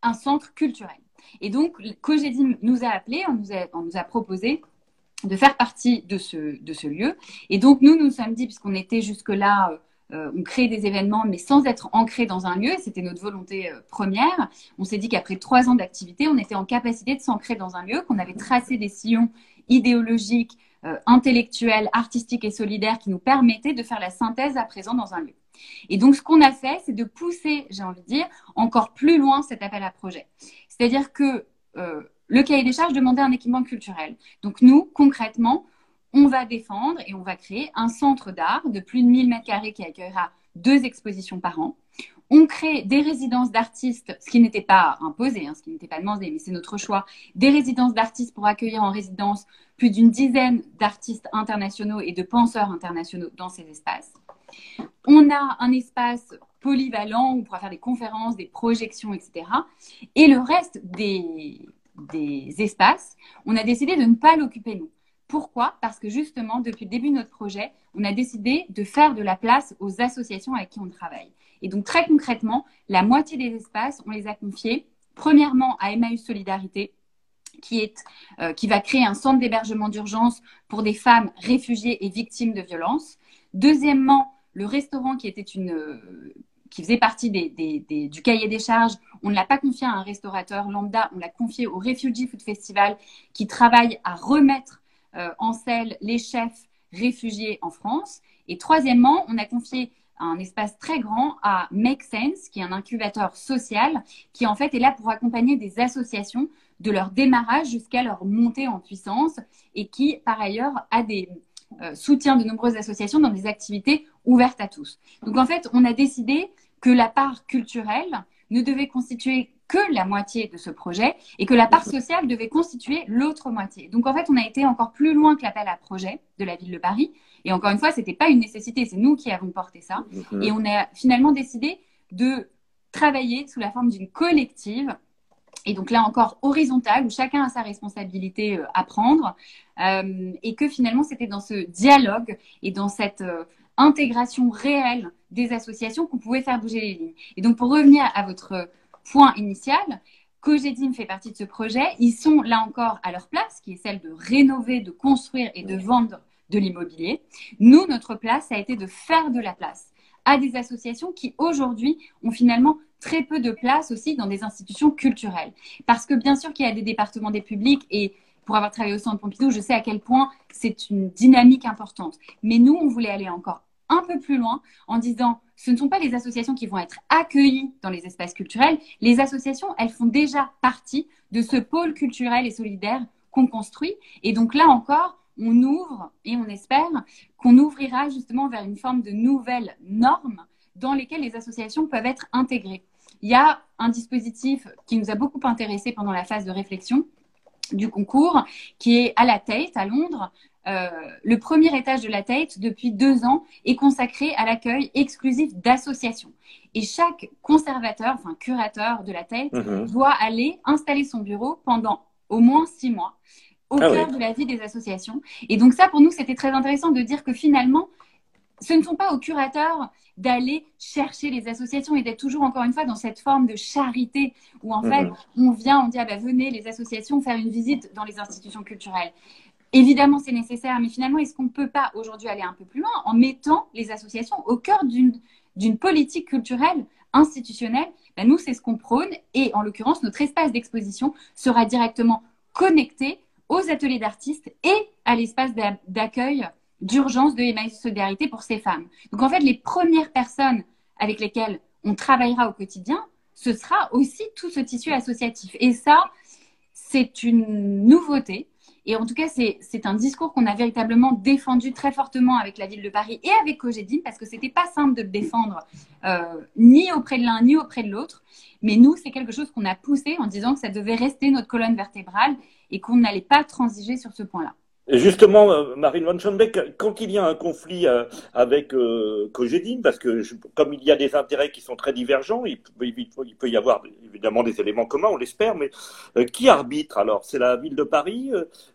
un centre culturel. Et donc, Cogedim nous a appelé, on nous a, on nous a proposé de faire partie de ce, de ce lieu. Et donc, nous, nous sommes dit, puisqu'on était jusque-là, euh, on crée des événements, mais sans être ancré dans un lieu, c'était notre volonté euh, première, on s'est dit qu'après trois ans d'activité, on était en capacité de s'ancrer dans un lieu, qu'on avait tracé des sillons idéologiques, intellectuels, artistiques et solidaires qui nous permettaient de faire la synthèse à présent dans un lieu. Et donc, ce qu'on a fait, c'est de pousser, j'ai envie de dire, encore plus loin cet appel à projet. C'est-à-dire que euh, le cahier des charges demandait un équipement culturel. Donc, nous, concrètement, on va défendre et on va créer un centre d'art de plus de 1000 mètres carrés qui accueillera deux expositions par an. On crée des résidences d'artistes, ce qui n'était pas imposé, hein, ce qui n'était pas demandé, mais c'est notre choix, des résidences d'artistes pour accueillir en résidence plus d'une dizaine d'artistes internationaux et de penseurs internationaux dans ces espaces. On a un espace polyvalent où on pourra faire des conférences, des projections, etc. Et le reste des, espaces, on a décidé de ne pas l'occuper nous. Pourquoi? Parce que justement, depuis le début de notre projet, on a décidé de faire de la place aux associations avec qui on travaille. Et donc très concrètement, la moitié des espaces, on les a confiés premièrement à Emmaüs Solidarité, euh, qui va créer un centre d'hébergement d'urgence pour des femmes réfugiées et victimes de violences. Deuxièmement, le restaurant qui euh, faisait partie du cahier des charges, on ne l'a pas confié à un restaurateur lambda, on l'a confié au Refugee Food Festival qui travaille à remettre en selle les chefs réfugiés en France. Et troisièmement, on a confié un espace très grand à Make Sense, qui est un incubateur social, qui en fait est là pour accompagner des associations de leur démarrage jusqu'à leur montée en puissance et qui, par ailleurs, a des, euh, soutient de nombreuses associations dans des activités ouvertes à tous. Donc en fait, on a décidé que la part culturelle ne devait constituer que la moitié de ce projet et que la part sociale devait constituer l'autre moitié. Donc en fait, on a été encore plus loin que l'appel à projet de la ville de Paris. Et encore une fois, ce n'était pas une nécessité, c'est nous qui avons porté ça. Et on a finalement décidé de travailler sous la forme d'une collective et donc là encore horizontale, où chacun a sa responsabilité euh, à prendre, euh, et que finalement c'était dans ce dialogue et dans cette euh, intégration réelle des associations qu'on pouvait faire bouger les lignes. Et donc pour revenir à votre point initial, Cogedim fait partie de ce projet. Ils sont là encore à leur place, qui est celle de rénover, de construire et de vendre de l'immobilier. Nous, notre place, ça a été de faire de la place à des associations qui aujourd'hui ont finalement très peu de place aussi dans des institutions culturelles. Parce que bien sûr qu'il y a des départements des publics et pour avoir travaillé au Centre Pompidou, je sais à quel point c'est une dynamique importante. Mais nous, on voulait aller encore un peu plus loin en disant ce ne sont pas les associations qui vont être accueillies dans les espaces culturels. Les associations, elles font déjà partie de ce pôle culturel et solidaire qu'on construit. Et donc là encore, on ouvre et on espère qu'on ouvrira justement vers une forme de nouvelles normes dans lesquelles les associations peuvent être intégrées. Il y a un dispositif qui nous a beaucoup intéressé pendant la phase de réflexion du concours, qui est à la Tate, à Londres. Euh, le premier étage de la Tate, depuis deux ans, est consacré à l'accueil exclusif d'associations. Et chaque conservateur, enfin curateur de la Tate, mhm. doit aller installer son bureau pendant au moins six mois au ah cœur de la vie des associations. Et donc ça, pour nous, c'était très intéressant de dire que finalement, ce ne sont pas aux curateurs d'aller chercher les associations et d'être toujours, encore une fois, dans cette forme de charité où, en fait, on vient, on dit, ah ben, venez, les associations, faire une visite dans les institutions culturelles. Évidemment, c'est nécessaire, mais finalement, est-ce qu'on ne peut pas aujourd'hui aller un peu plus loin en mettant les associations au cœur d'une politique culturelle institutionnelle? Ben, Nous, c'est ce qu'on prône et, en l'occurrence, notre espace d'exposition sera directement connectés aux ateliers d'artistes et à l'espace d'accueil d'urgence de Solidarité pour ces femmes. Donc en fait, les premières personnes avec lesquelles on travaillera au quotidien, ce sera aussi tout ce tissu associatif. Et ça, c'est une nouveauté. Et en tout cas, c'est un discours qu'on a véritablement défendu très fortement avec la ville de Paris et avec Cogedim, parce que c'était pas simple de le défendre euh, ni auprès de l'un ni auprès de l'autre. Mais nous, c'est quelque chose qu'on a poussé en disant que ça devait rester notre colonne vertébrale et qu'on n'allait pas transiger sur ce point-là. Justement, euh, Marine von Schonbeck, quand il y a un conflit euh, avec euh, parce que comme il y a des intérêts qui sont très divergents, il peut, y avoir évidemment des éléments communs, on l'espère, mais qui arbitre? Alors C'est la ville de Paris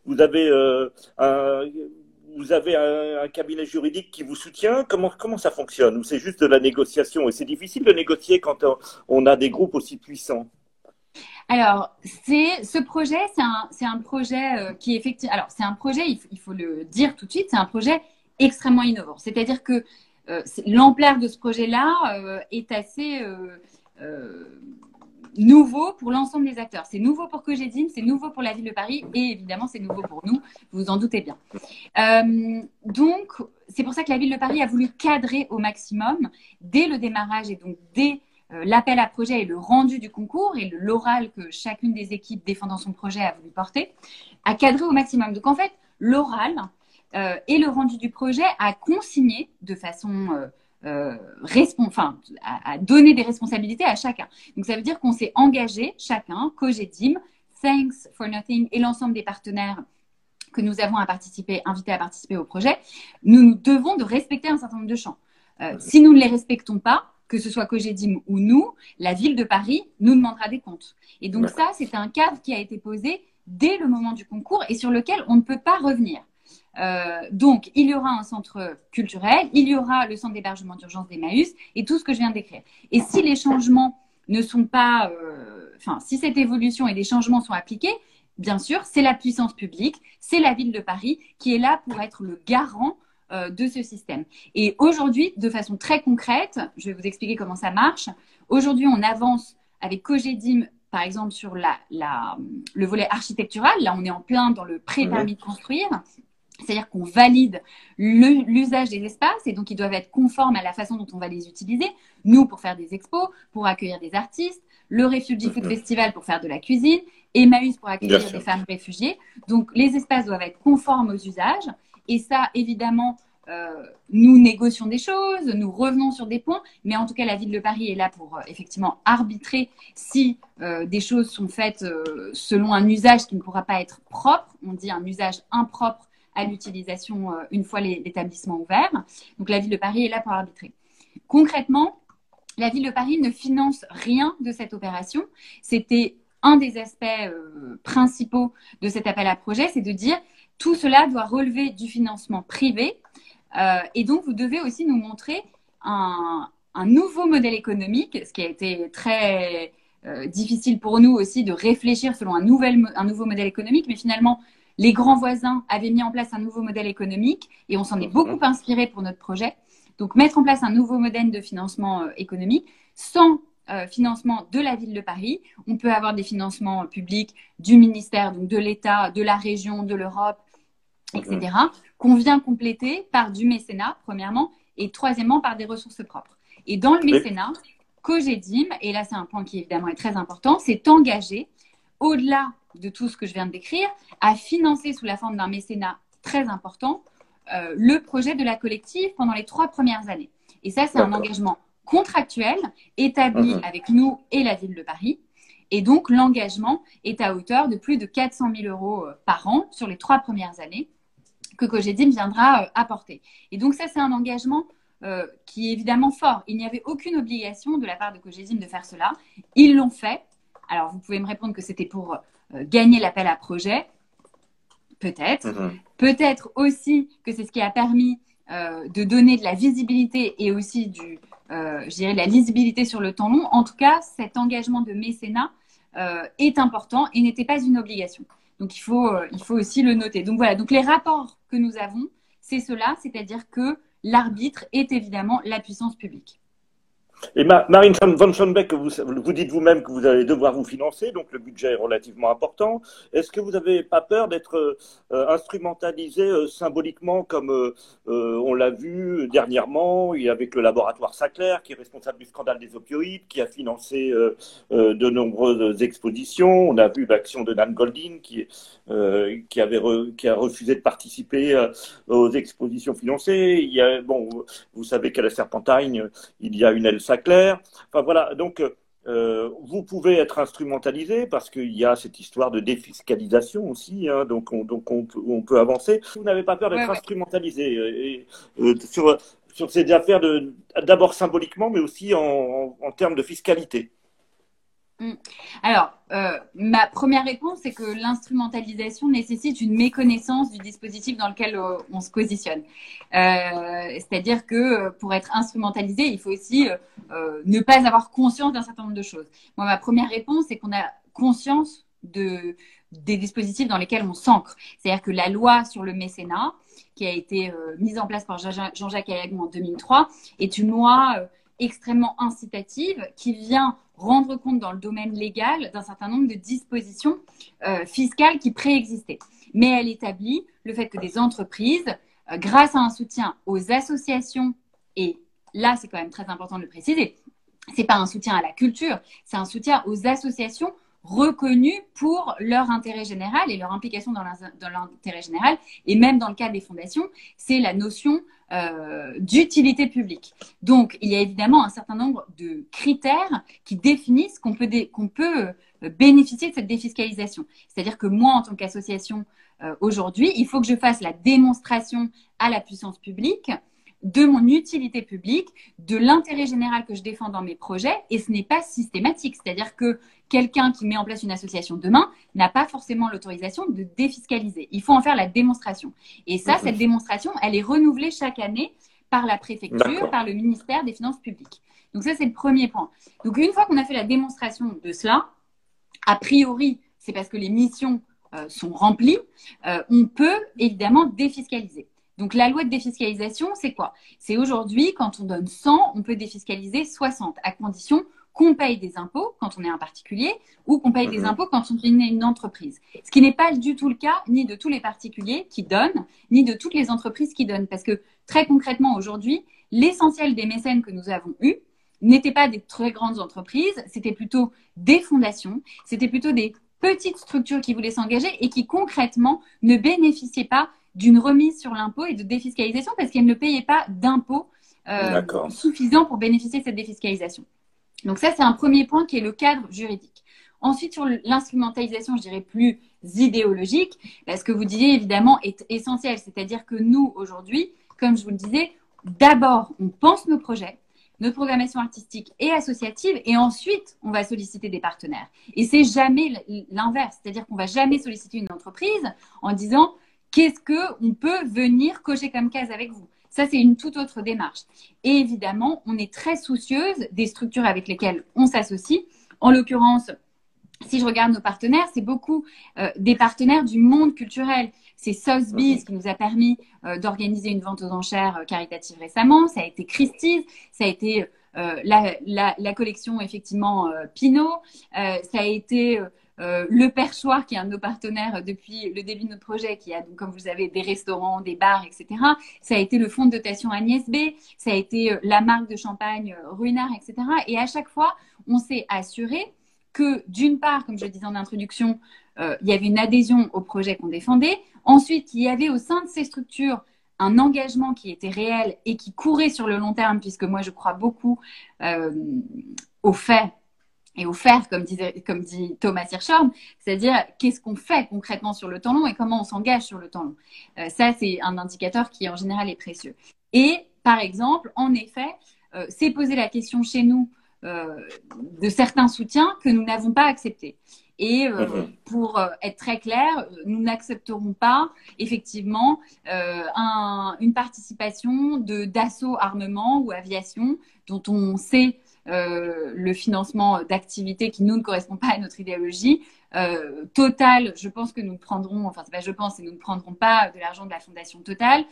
Vous avez un, vous avez un, cabinet juridique qui vous soutient Comment, comment ça fonctionne? Ou c'est juste de la négociation? Et c'est difficile de négocier quand on a des groupes aussi puissants alors, c'est ce projet, c'est un, projet euh, qui effectivement, alors c'est un projet, il, faut le dire tout de suite, c'est un projet extrêmement innovant. C'est-à-dire que euh, l'ampleur de ce projet-là euh, est assez nouveau pour l'ensemble des acteurs. C'est nouveau pour Cogedim, c'est nouveau pour la ville de Paris et évidemment c'est nouveau pour nous, vous vous en doutez bien. donc, c'est pour ça que la ville de Paris a voulu cadrer au maximum dès le démarrage et donc dès euh, l'appel à projet et le rendu du concours et l'oral que chacune des équipes défendant son projet a voulu porter, a cadré au maximum. Donc en fait, l'oral euh, et le rendu du projet a consigné de façon euh, à, donner des responsabilités à chacun. Donc ça veut dire qu'on s'est engagé, chacun, Cogedim, Thanks for Nothing et l'ensemble des partenaires que nous avons à participer, invités à participer au projet, nous, nous devons de respecter un certain nombre de champs. si nous ne les respectons pas, que ce soit Cogedim ou nous, la ville de Paris nous demandera des comptes. Et donc ça, c'est un cadre qui a été posé dès le moment du concours et sur lequel on ne peut pas revenir. Euh, donc, il y aura un centre culturel, il y aura le centre d'hébergement d'urgence d'Emmaüs et tout ce que je viens de décrire. Et si les changements ne sont pas, euh, enfin, si cette évolution et des changements sont appliqués, bien sûr, c'est la puissance publique, c'est la ville de Paris qui est là pour être le garant euh, de ce système. Et aujourd'hui, de façon très concrète, je vais vous expliquer comment ça marche. Aujourd'hui, on avance avec Cogedim, par exemple, sur la, le volet architectural. Là, on est en plein dans le pré-permis de construire. C'est-à-dire qu'on valide l'usage des espaces et donc ils doivent être conformes à la façon dont on va les utiliser. Nous, pour faire des expos, pour accueillir des artistes, le Refugee Food Festival pour faire de la cuisine, Emmaüs pour accueillir des femmes réfugiées. Donc les espaces doivent être conformes aux usages. Et ça, évidemment, euh, nous négocions des choses, nous revenons sur des points, mais en tout cas, la ville de Paris est là pour euh, effectivement arbitrer si euh, des choses sont faites selon un usage qui ne pourra pas être propre. On dit un usage impropre à l'utilisation une fois l'établissement ouvert. Donc, la ville de Paris est là pour arbitrer. Concrètement, la ville de Paris ne finance rien de cette opération. C'était un des aspects principaux de cet appel à projet, c'est de dire tout cela doit relever du financement privé. Euh, et donc, vous devez aussi nous montrer un, nouveau modèle économique, ce qui a été très euh, difficile pour nous aussi de réfléchir selon un, nouvel, un nouveau modèle économique. Mais finalement, les grands voisins avaient mis en place un nouveau modèle économique et on s'en est beaucoup inspiré pour notre projet. Donc, mettre en place un nouveau modèle de financement euh, économique sans euh, financement de la ville de Paris. On peut avoir des financements publics du ministère, donc de l'État, de la région, de l'Europe, etc., qu'on vient compléter par du mécénat, premièrement, et troisièmement, par des ressources propres. Et dans le mécénat, Cogedim, et là c'est un point qui évidemment est très important, c'est engagé, au-delà de tout ce que je viens de décrire, à financer sous la forme d'un mécénat très important euh, le projet de la collective pendant les trois premières années. Et ça, c'est un engagement contractuel établi mhm. avec nous et la ville de Paris. Et donc, l'engagement est à hauteur de plus de 400 000 euros euh, par an sur les trois premières années que Cogedim viendra euh, apporter. Et donc ça, c'est un engagement euh, qui est évidemment fort. Il n'y avait aucune obligation de la part de Cogedim de faire cela. Ils l'ont fait. Alors, vous pouvez me répondre que c'était pour euh, gagner l'appel à projet. Peut-être. Mm-hmm. Peut-être aussi que c'est ce qui a permis de donner de la visibilité et aussi du, je dirais, de la lisibilité sur le temps long. En tout cas, cet engagement de mécénat est important et n'était pas une obligation. Donc il faut, il faut aussi le noter. Donc voilà, donc les rapports que nous avons, c'est cela, c'est-à-dire que l'arbitre est évidemment la puissance publique. Et Marine von Schoenbeck, vous, dites vous-même que vous allez devoir vous financer, donc le budget est relativement important. Est-ce que vous n'avez pas peur d'être euh, instrumentalisé euh, symboliquement comme euh, on l'a vu dernièrement avec le laboratoire Sacler, qui est responsable du scandale des opioïdes, qui a financé de nombreuses expositions. On a vu l'action de Nan Goldin, qui, a refusé de participer aux expositions financées. Il y a, bon, vous savez qu'à la Serpentagne, il y a une Elsa Claire. Enfin voilà, donc euh, vous pouvez être instrumentalisé parce qu'il y a cette histoire de défiscalisation aussi, hein, donc, on, donc on, peut, avancer. Vous n'avez pas peur d'être instrumentalisé et, euh, sur, sur ces affaires d'abord symboliquement, mais aussi en termes de fiscalité. Mm. Alors, euh, ma première réponse, c'est que l'instrumentalisation nécessite une méconnaissance du dispositif dans lequel euh, on se positionne. Euh, c'est-à-dire que pour être instrumentalisé, il faut aussi ne pas avoir conscience d'un certain nombre de choses. Moi, ma première réponse, c'est qu'on a conscience de, des dispositifs dans lesquels on s'ancre. C'est-à-dire que la loi sur le mécénat, qui a été mise en place par Jean-Jacques Ayagon en 2003, est une loi extrêmement incitative qui vient rendre compte dans le domaine légal d'un certain nombre de dispositions euh, fiscales qui préexistaient. Mais elle établit le fait que des entreprises, euh, grâce à un soutien aux associations, et là c'est quand même très important de le préciser, c'est pas un soutien à la culture, c'est un soutien aux associations reconnues pour leur intérêt général et leur implication dans l'intérêt général, et même dans le cas des fondations, c'est la notion euh, d'utilité publique. Donc, il y a évidemment un certain nombre de critères qui définissent qu'on peut, qu'on peut euh, bénéficier de cette défiscalisation. C'est-à-dire que moi, en tant qu'association, euh, aujourd'hui, il faut que je fasse la démonstration à la puissance publique de mon utilité publique, de l'intérêt général que je défends dans mes projets, et ce n'est pas systématique. C'est-à-dire que quelqu'un qui met en place une association demain n'a pas forcément l'autorisation de défiscaliser. Il faut en faire la démonstration. Et ça, cette démonstration, elle est renouvelée chaque année par la préfecture, par le ministère des Finances publiques. Donc ça, c'est le premier point. Donc une fois qu'on a fait la démonstration de cela, a priori, c'est parce que les missions euh, sont remplies, euh, on peut évidemment défiscaliser. Donc la loi de défiscalisation, c'est quoi? C'est aujourd'hui, quand on donne 100, on peut défiscaliser 60, à condition qu'on paye des impôts quand on est un particulier ou qu'on paye des mhm. impôts quand on est une entreprise. Ce qui n'est pas du tout le cas ni de tous les particuliers qui donnent, ni de toutes les entreprises qui donnent. Parce que très concrètement, aujourd'hui, l'essentiel des mécènes que nous avons eus n'étaient pas des très grandes entreprises, c'était plutôt des fondations, c'était plutôt des petites structures qui voulaient s'engager et qui concrètement ne bénéficiaient pas d'une remise sur l'impôt et de défiscalisation parce qu'elles ne payaient pas d'impôts euh, suffisants pour bénéficier de cette défiscalisation. Donc ça, c'est un premier point qui est le cadre juridique. Ensuite, sur l'instrumentalisation, je dirais plus idéologique, ce que vous disiez évidemment est essentiel. C'est-à-dire que nous, aujourd'hui, comme je vous le disais, d'abord, on pense nos projets, notre programmation artistique et associative, et ensuite, on va solliciter des partenaires. Et c'est jamais l'inverse. C'est-à-dire qu'on va jamais solliciter une entreprise en disant qu'est-ce qu'on peut venir cocher comme case avec vous. Ça, c'est une toute autre démarche. Et évidemment, on est très soucieuse des structures avec lesquelles on s'associe. En l'occurrence, si je regarde nos partenaires, c'est beaucoup euh, des partenaires du monde culturel. C'est Sotheby's qui nous a permis euh, d'organiser une vente aux enchères euh, caritative récemment. Ça a été Christie's, ça a été la, collection effectivement Pinot, ça a été euh, le Perchoir, qui est un de nos partenaires depuis le début de notre projet, qui a, donc, comme vous savez, des restaurants, des bars, etc. Ça a été le fonds de dotation Agnès B, ça a été euh, la marque de champagne euh, Ruinard, etc. Et à chaque fois, on s'est assuré que, d'une part, comme je le disais en introduction, il y avait une adhésion au projet qu'on défendait. Ensuite, il y avait au sein de ces structures un engagement qui était réel et qui courait sur le long terme, puisque moi, je crois beaucoup au fait et au faire, comme, disait, comme dit Thomas Hirschhorn, c'est-à-dire qu'est-ce qu'on fait concrètement sur le temps long et comment on s'engage sur le temps long? Euh, ça, c'est un indicateur qui, en général, est précieux. Et, par exemple, en effet, euh, c'est poser la question chez nous euh, de certains soutiens que nous n'avons pas acceptés. Et mhm. pour être très clair, nous n'accepterons pas effectivement un, une participation de d'assaut armement ou aviation dont on sait le financement d'activités qui nous ne correspondent pas à notre idéologie. Total, je pense que nous ne prendrons, enfin c'est pas je pense, et nous ne prendrons pas de l'argent de la fondation Total.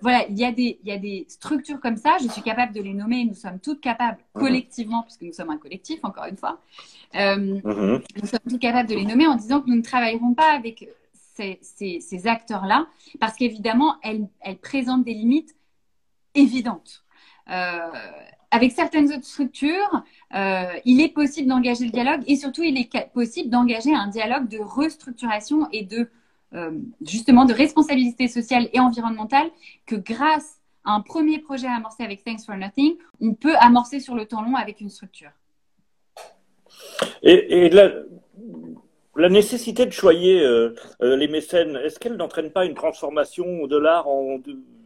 voilà, il y a des il y a des structures comme ça. Je suis capable de les nommer. Nous sommes toutes capables mhm. collectivement, puisque nous sommes un collectif encore une fois. Mhm. Nous sommes toutes capables de les nommer en disant que nous ne travaillerons pas avec ces, acteurs-là, parce qu'évidemment, elles, présentent des limites évidentes. Euh, avec certaines autres structures, euh, il est possible d'engager le dialogue et surtout, il est possible d'engager un dialogue de restructuration et de euh, justement de responsabilité sociale et environnementale que grâce à un premier projet amorcé avec Thanks for Nothing, on peut amorcer sur le temps long avec une structure. Et, la nécessité de choyer euh, les mécènes, est-ce qu'elle n'entraîne pas une transformation de l'art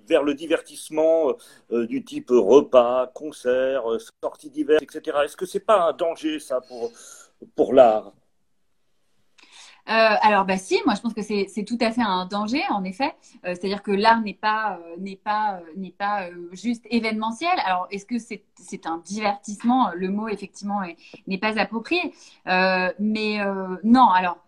vers le divertissement euh, du type repas, concerts, sorties diverses, etc. Est-ce que c'est pas un danger ça pour, pour l'art? Euh, alors, bah si, moi je pense que c'est tout à fait un danger, en effet. Euh, c'est-à-dire que l'art n'est pas euh, n'est pas n'est pas juste événementiel. Alors, est-ce que c'est un divertissement? Le mot effectivement n'est pas approprié. mais non, alors.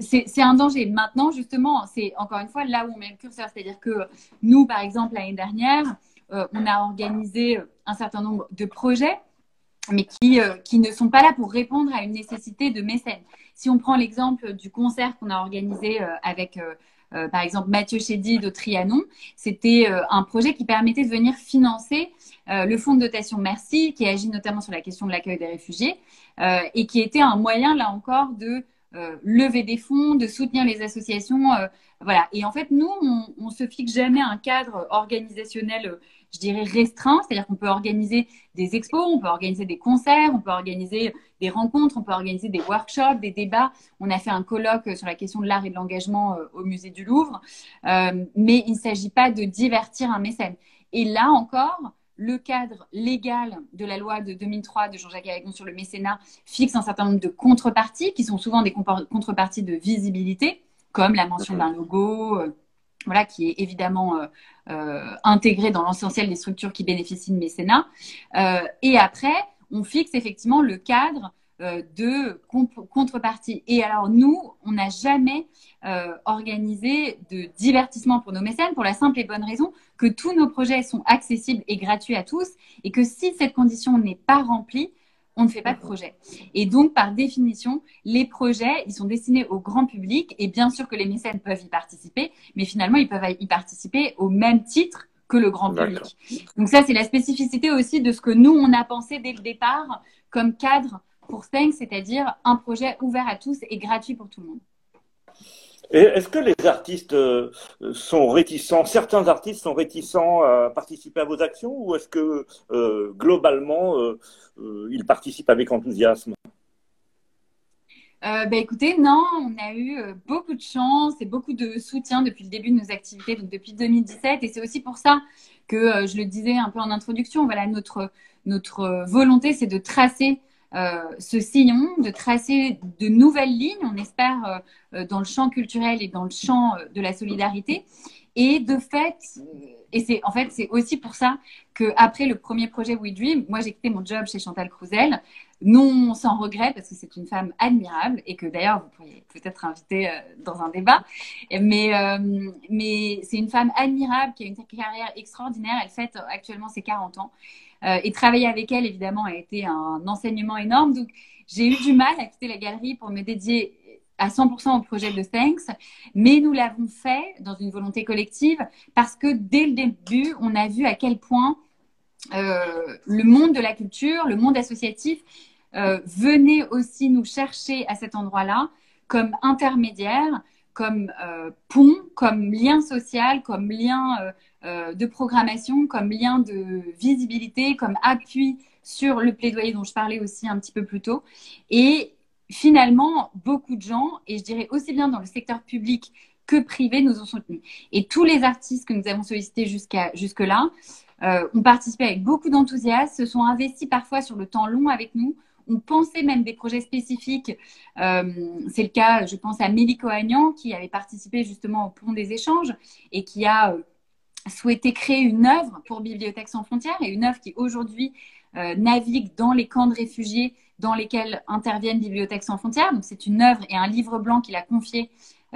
C'est un danger. Maintenant, justement, c'est encore une fois là où on met le curseur. C'est-à-dire que nous, par exemple, l'année dernière, on a organisé un certain nombre de projets mais qui, qui ne sont pas là pour répondre à une nécessité de mécène. Si on prend l'exemple du concert qu'on a organisé euh, avec, euh, euh, par exemple, Mathieu Chédy de Trianon, c'était un projet qui permettait de venir financer le fonds de dotation Merci, qui agit notamment sur la question de l'accueil des réfugiés, et qui était un moyen, là encore, de lever des fonds, de soutenir les associations. voilà. Et en fait, nous, on, on se fixe jamais un cadre organisationnel je dirais, restreint, c'est-à-dire qu'on peut organiser des expos, on peut organiser des concerts, on peut organiser des rencontres, on peut organiser des workshops, des débats. On a fait un colloque sur la question de l'art et de l'engagement euh, au musée du Louvre, euh, mais il ne s'agit pas de divertir un mécène. Et là encore, le cadre légal de la loi de 2003 de Jean-Jacques Aragon sur le mécénat fixe un certain nombre de contreparties qui sont souvent des contreparties de visibilité, comme la mention d'un logo, euh, voilà, qui est évidemment euh, euh, intégré dans l'essentiel des structures qui bénéficient de mécénat. Et après, on fixe effectivement le cadre de contrepartie. Et alors nous, on n'a jamais organisé de divertissement pour nos mécènes pour la simple et bonne raison que tous nos projets sont accessibles et gratuits à tous et que si cette condition n'est pas remplie, on ne fait pas de projet. Et donc, par définition, les projets, ils sont destinés au grand public et bien sûr que les mécènes peuvent y participer, mais finalement, ils peuvent y participer au même titre que le grand public. Donc ça, c'est la spécificité aussi de ce que nous, on a pensé dès le départ comme cadre pour Stengs, c'est-à-dire un projet ouvert à tous et gratuit pour tout le monde. Est-ce que les artistes euh, sont réticents, certains artistes sont réticents à participer à vos actions ou est-ce que euh, globalement euh, ils participent avec enthousiasme? Bah écoutez, non, on a eu beaucoup de chance et beaucoup de soutien depuis le début de nos activités, donc depuis 2017. Et c'est aussi pour ça que je le disais un peu en introduction. Voilà, notre notre volonté, c'est de tracer ce sillon, de tracer de nouvelles lignes, on espère, euh, euh, dans le champ culturel et dans le champ de la solidarité. Et de fait, et c'est en fait c'est aussi pour ça que après le premier projet We Dream, moi j'ai quitté mon job chez Chantal Crouzel, non sans regret parce que c'est une femme admirable et que d'ailleurs vous pourriez peut-être inviter dans un débat. Mais mais c'est une femme admirable qui a une carrière extraordinaire. Elle fête actuellement ses 40 ans euh, et travailler avec elle, évidemment, a été un enseignement énorme. Donc, j'ai eu du mal à quitter la galerie pour me dédier à 100% au projet de Thanks, mais nous l'avons fait dans une volonté collective parce que dès le début, on a vu à quel point euh, le monde de la culture, le monde associatif euh, venait aussi nous chercher à cet endroit-là comme intermédiaire, comme euh, pont, comme lien social, comme lien euh, euh, de programmation, comme lien de visibilité, comme appui sur le plaidoyer dont je parlais aussi un petit peu plus tôt. Et finalement, beaucoup de gens, et je dirais aussi bien dans le secteur public que privé, nous ont soutenus. Et tous les artistes que nous avons sollicités jusqu'à jusque-là euh, ont participé avec beaucoup d'enthousiasme, se sont investis parfois sur le temps long avec nous, ont pensé même des projets spécifiques. Euh, c'est le cas, je pense à Mélico Agnan, qui avait participé justement au Pont des échanges et qui a souhaité créer une œuvre pour Bibliothèque sans frontières et une œuvre qui aujourd'hui navigue dans les camps de réfugiés dans lesquels interviennent Bibliothèques sans frontières. Donc c'est une œuvre et un livre blanc qu'il a confié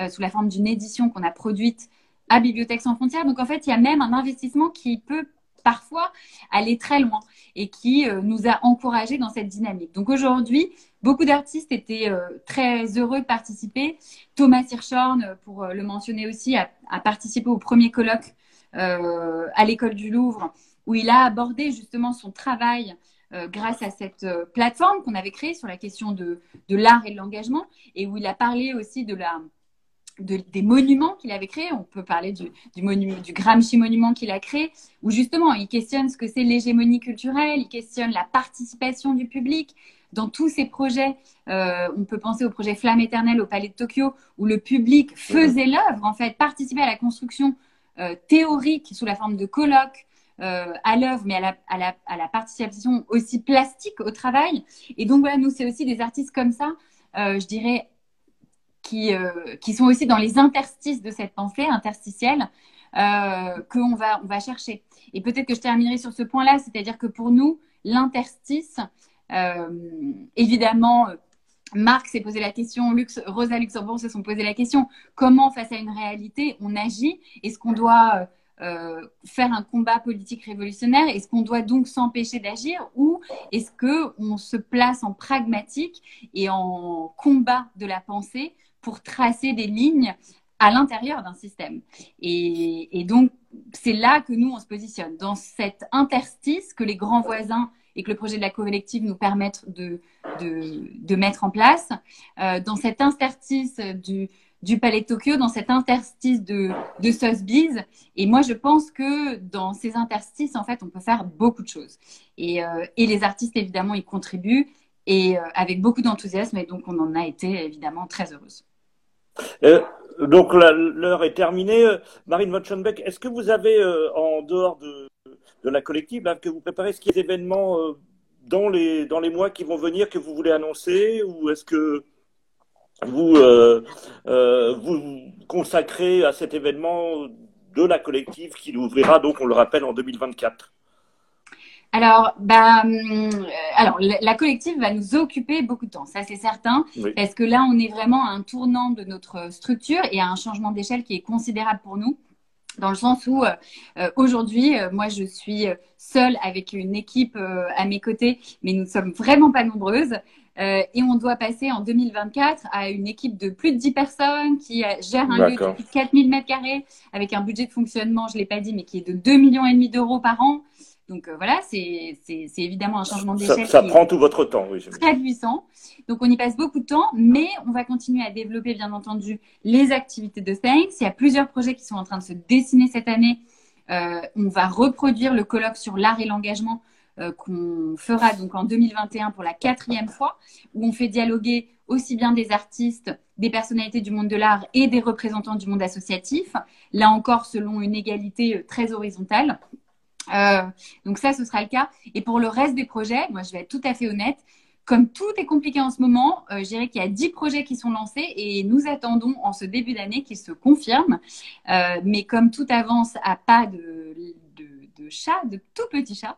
sous la forme d'une édition qu'on a produite à Bibliothèques sans frontières. Donc en fait, il y a même un investissement qui peut parfois aller très loin et qui euh, nous a encouragés dans cette dynamique. Donc aujourd'hui, beaucoup d'artistes étaient euh, très heureux de participer. Thomas Hirschhorn, euh, pour le mentionner aussi, a, participé au premier colloque à l'école du Louvre où il a abordé justement son travail grâce à cette plateforme qu'on avait créée sur la question de, de l'art et de l'engagement et où il a parlé aussi de la des monuments qu'il avait créés. On peut parler du, du, Gramsci monument qu'il a créé, où justement il questionne ce que c'est l'hégémonie culturelle, il questionne la participation du public dans tous ces projets. Euh, on peut penser au projet Flamme éternelle au Palais de Tokyo, où le public faisait l'œuvre, en fait, participait à la construction euh, théorique sous la forme de colloques. Euh, à l'œuvre, mais à la, à, la, à la, participation aussi plastique au travail. Et donc voilà, nous, c'est aussi des artistes comme ça, euh, je dirais, qui, euh, qui sont aussi dans les interstices de cette pensée interstitielle euh, qu'on va, on va chercher. Et peut-être que je terminerai sur ce point-là, c'est-à-dire que pour nous, l'interstice, euh, évidemment, Marc s'est posé la question, Lux, Rosa Luxembourg se sont posé la question, comment face à une réalité on agit? Est-ce qu'on doit euh, faire un combat politique révolutionnaire? Est-ce qu'on doit donc s'empêcher d'agir? Ou est-ce qu'on se place en pragmatique et en combat de la pensée pour tracer des lignes à l'intérieur d'un système? Et, donc, c'est là que nous, on se positionne, dans cet interstice que les grands voisins et que le projet de la collective nous permettent de, de, mettre en place, euh, dans cet interstice du, du Palais de Tokyo, dans cet interstice de, de Sotheby's. Et moi, je pense que dans ces interstices, en fait, on peut faire beaucoup de choses. Et, euh, et les artistes, évidemment, y contribuent et euh, avec beaucoup d'enthousiasme. Et donc, on en a été évidemment très heureuse. Euh, donc l'heure est terminée. Marine Motschenbeck, est-ce que vous avez, euh, en dehors de, de la collective, que vous préparez, ce qui est événements euh, dans, les, dans les mois qui vont venir que vous voulez annoncer Ou est-ce que vous vous consacrez à cet événement de la collective qui ouvrira, donc, on le rappelle, en 2024 alors, bah, hum, euh, alors la collective va nous occuper beaucoup de temps, ça c'est certain, parce que là on est vraiment à un tournant de notre structure et à un changement d'échelle qui est considérable pour nous dans le sens où euh, euh, aujourd'hui, moi, je suis seule avec une équipe à mes côtés, mais nous ne sommes vraiment pas nombreuses. et on doit passer en 2024 à une équipe de plus de 10 personnes qui gère un lieu de 4000 mètres carrés avec un budget de fonctionnement, je l'ai pas dit, mais qui est de 2 millions et demi d'euros par an. Donc euh, voilà, c'est évidemment un changement d'échelle. Ça, prend tout votre temps, oui. Très puissant. Donc on y passe beaucoup de temps, mais on va continuer à développer bien entendu les activités de Thanks. Il y a plusieurs projets qui sont en train de se dessiner cette année. Euh, on va reproduire le colloque sur l'art et l'engagement euh, qu'on fera donc en 2021 pour la quatrième fois, où on fait dialoguer aussi bien des artistes, des personnalités du monde de l'art et des représentants du monde associatif, là encore selon une égalité très horizontale. Euh, donc ça, ce sera le cas. Et pour le reste des projets, moi, je vais être tout à fait honnête. Comme tout est compliqué en ce moment, euh, je dirais qu'il y a 10 projets qui sont lancés et nous attendons en ce début d'année qu'ils se confirment. Euh, mais comme tout avance à pas de, de, de chat, de tout petit chat,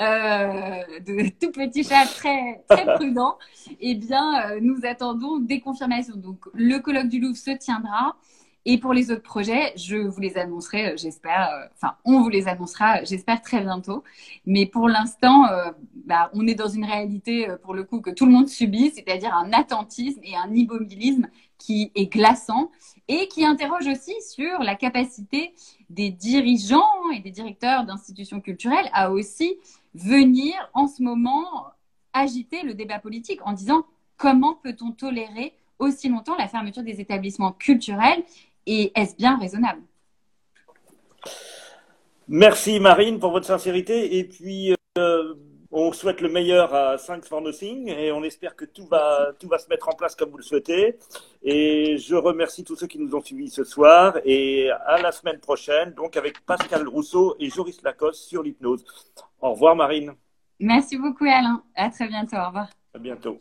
euh, de tout petit chat très, très prudent, eh bien, euh, nous attendons des confirmations. Donc, le colloque du Louvre se tiendra. Et pour les autres projets, je vous les annoncerai, euh, j'espère, euh, enfin, on vous les annoncera, j'espère, très bientôt. Mais pour l'instant, euh, bah, on est dans une réalité, pour le coup, que tout le monde subit, c'est-à-dire un attentisme et un immobilisme qui est glaçant et qui interroge aussi sur la capacité des dirigeants et des directeurs d'institutions culturelles à aussi venir en ce moment agiter le débat politique en disant comment peut-on tolérer aussi longtemps la fermeture des établissements culturels et est-ce bien raisonnable? Merci Marine pour votre sincérité. Et puis, euh, on souhaite le meilleur à Thanks for Nothing et on espère que tout va, tout va se mettre en place comme vous le souhaitez. Et je remercie tous ceux qui nous ont suivis ce soir et à la semaine prochaine, donc avec Pascal Rousseau et Joris Lacoste sur l'hypnose. Au revoir Marine. Merci beaucoup Alain. À très bientôt. Au revoir. À bientôt.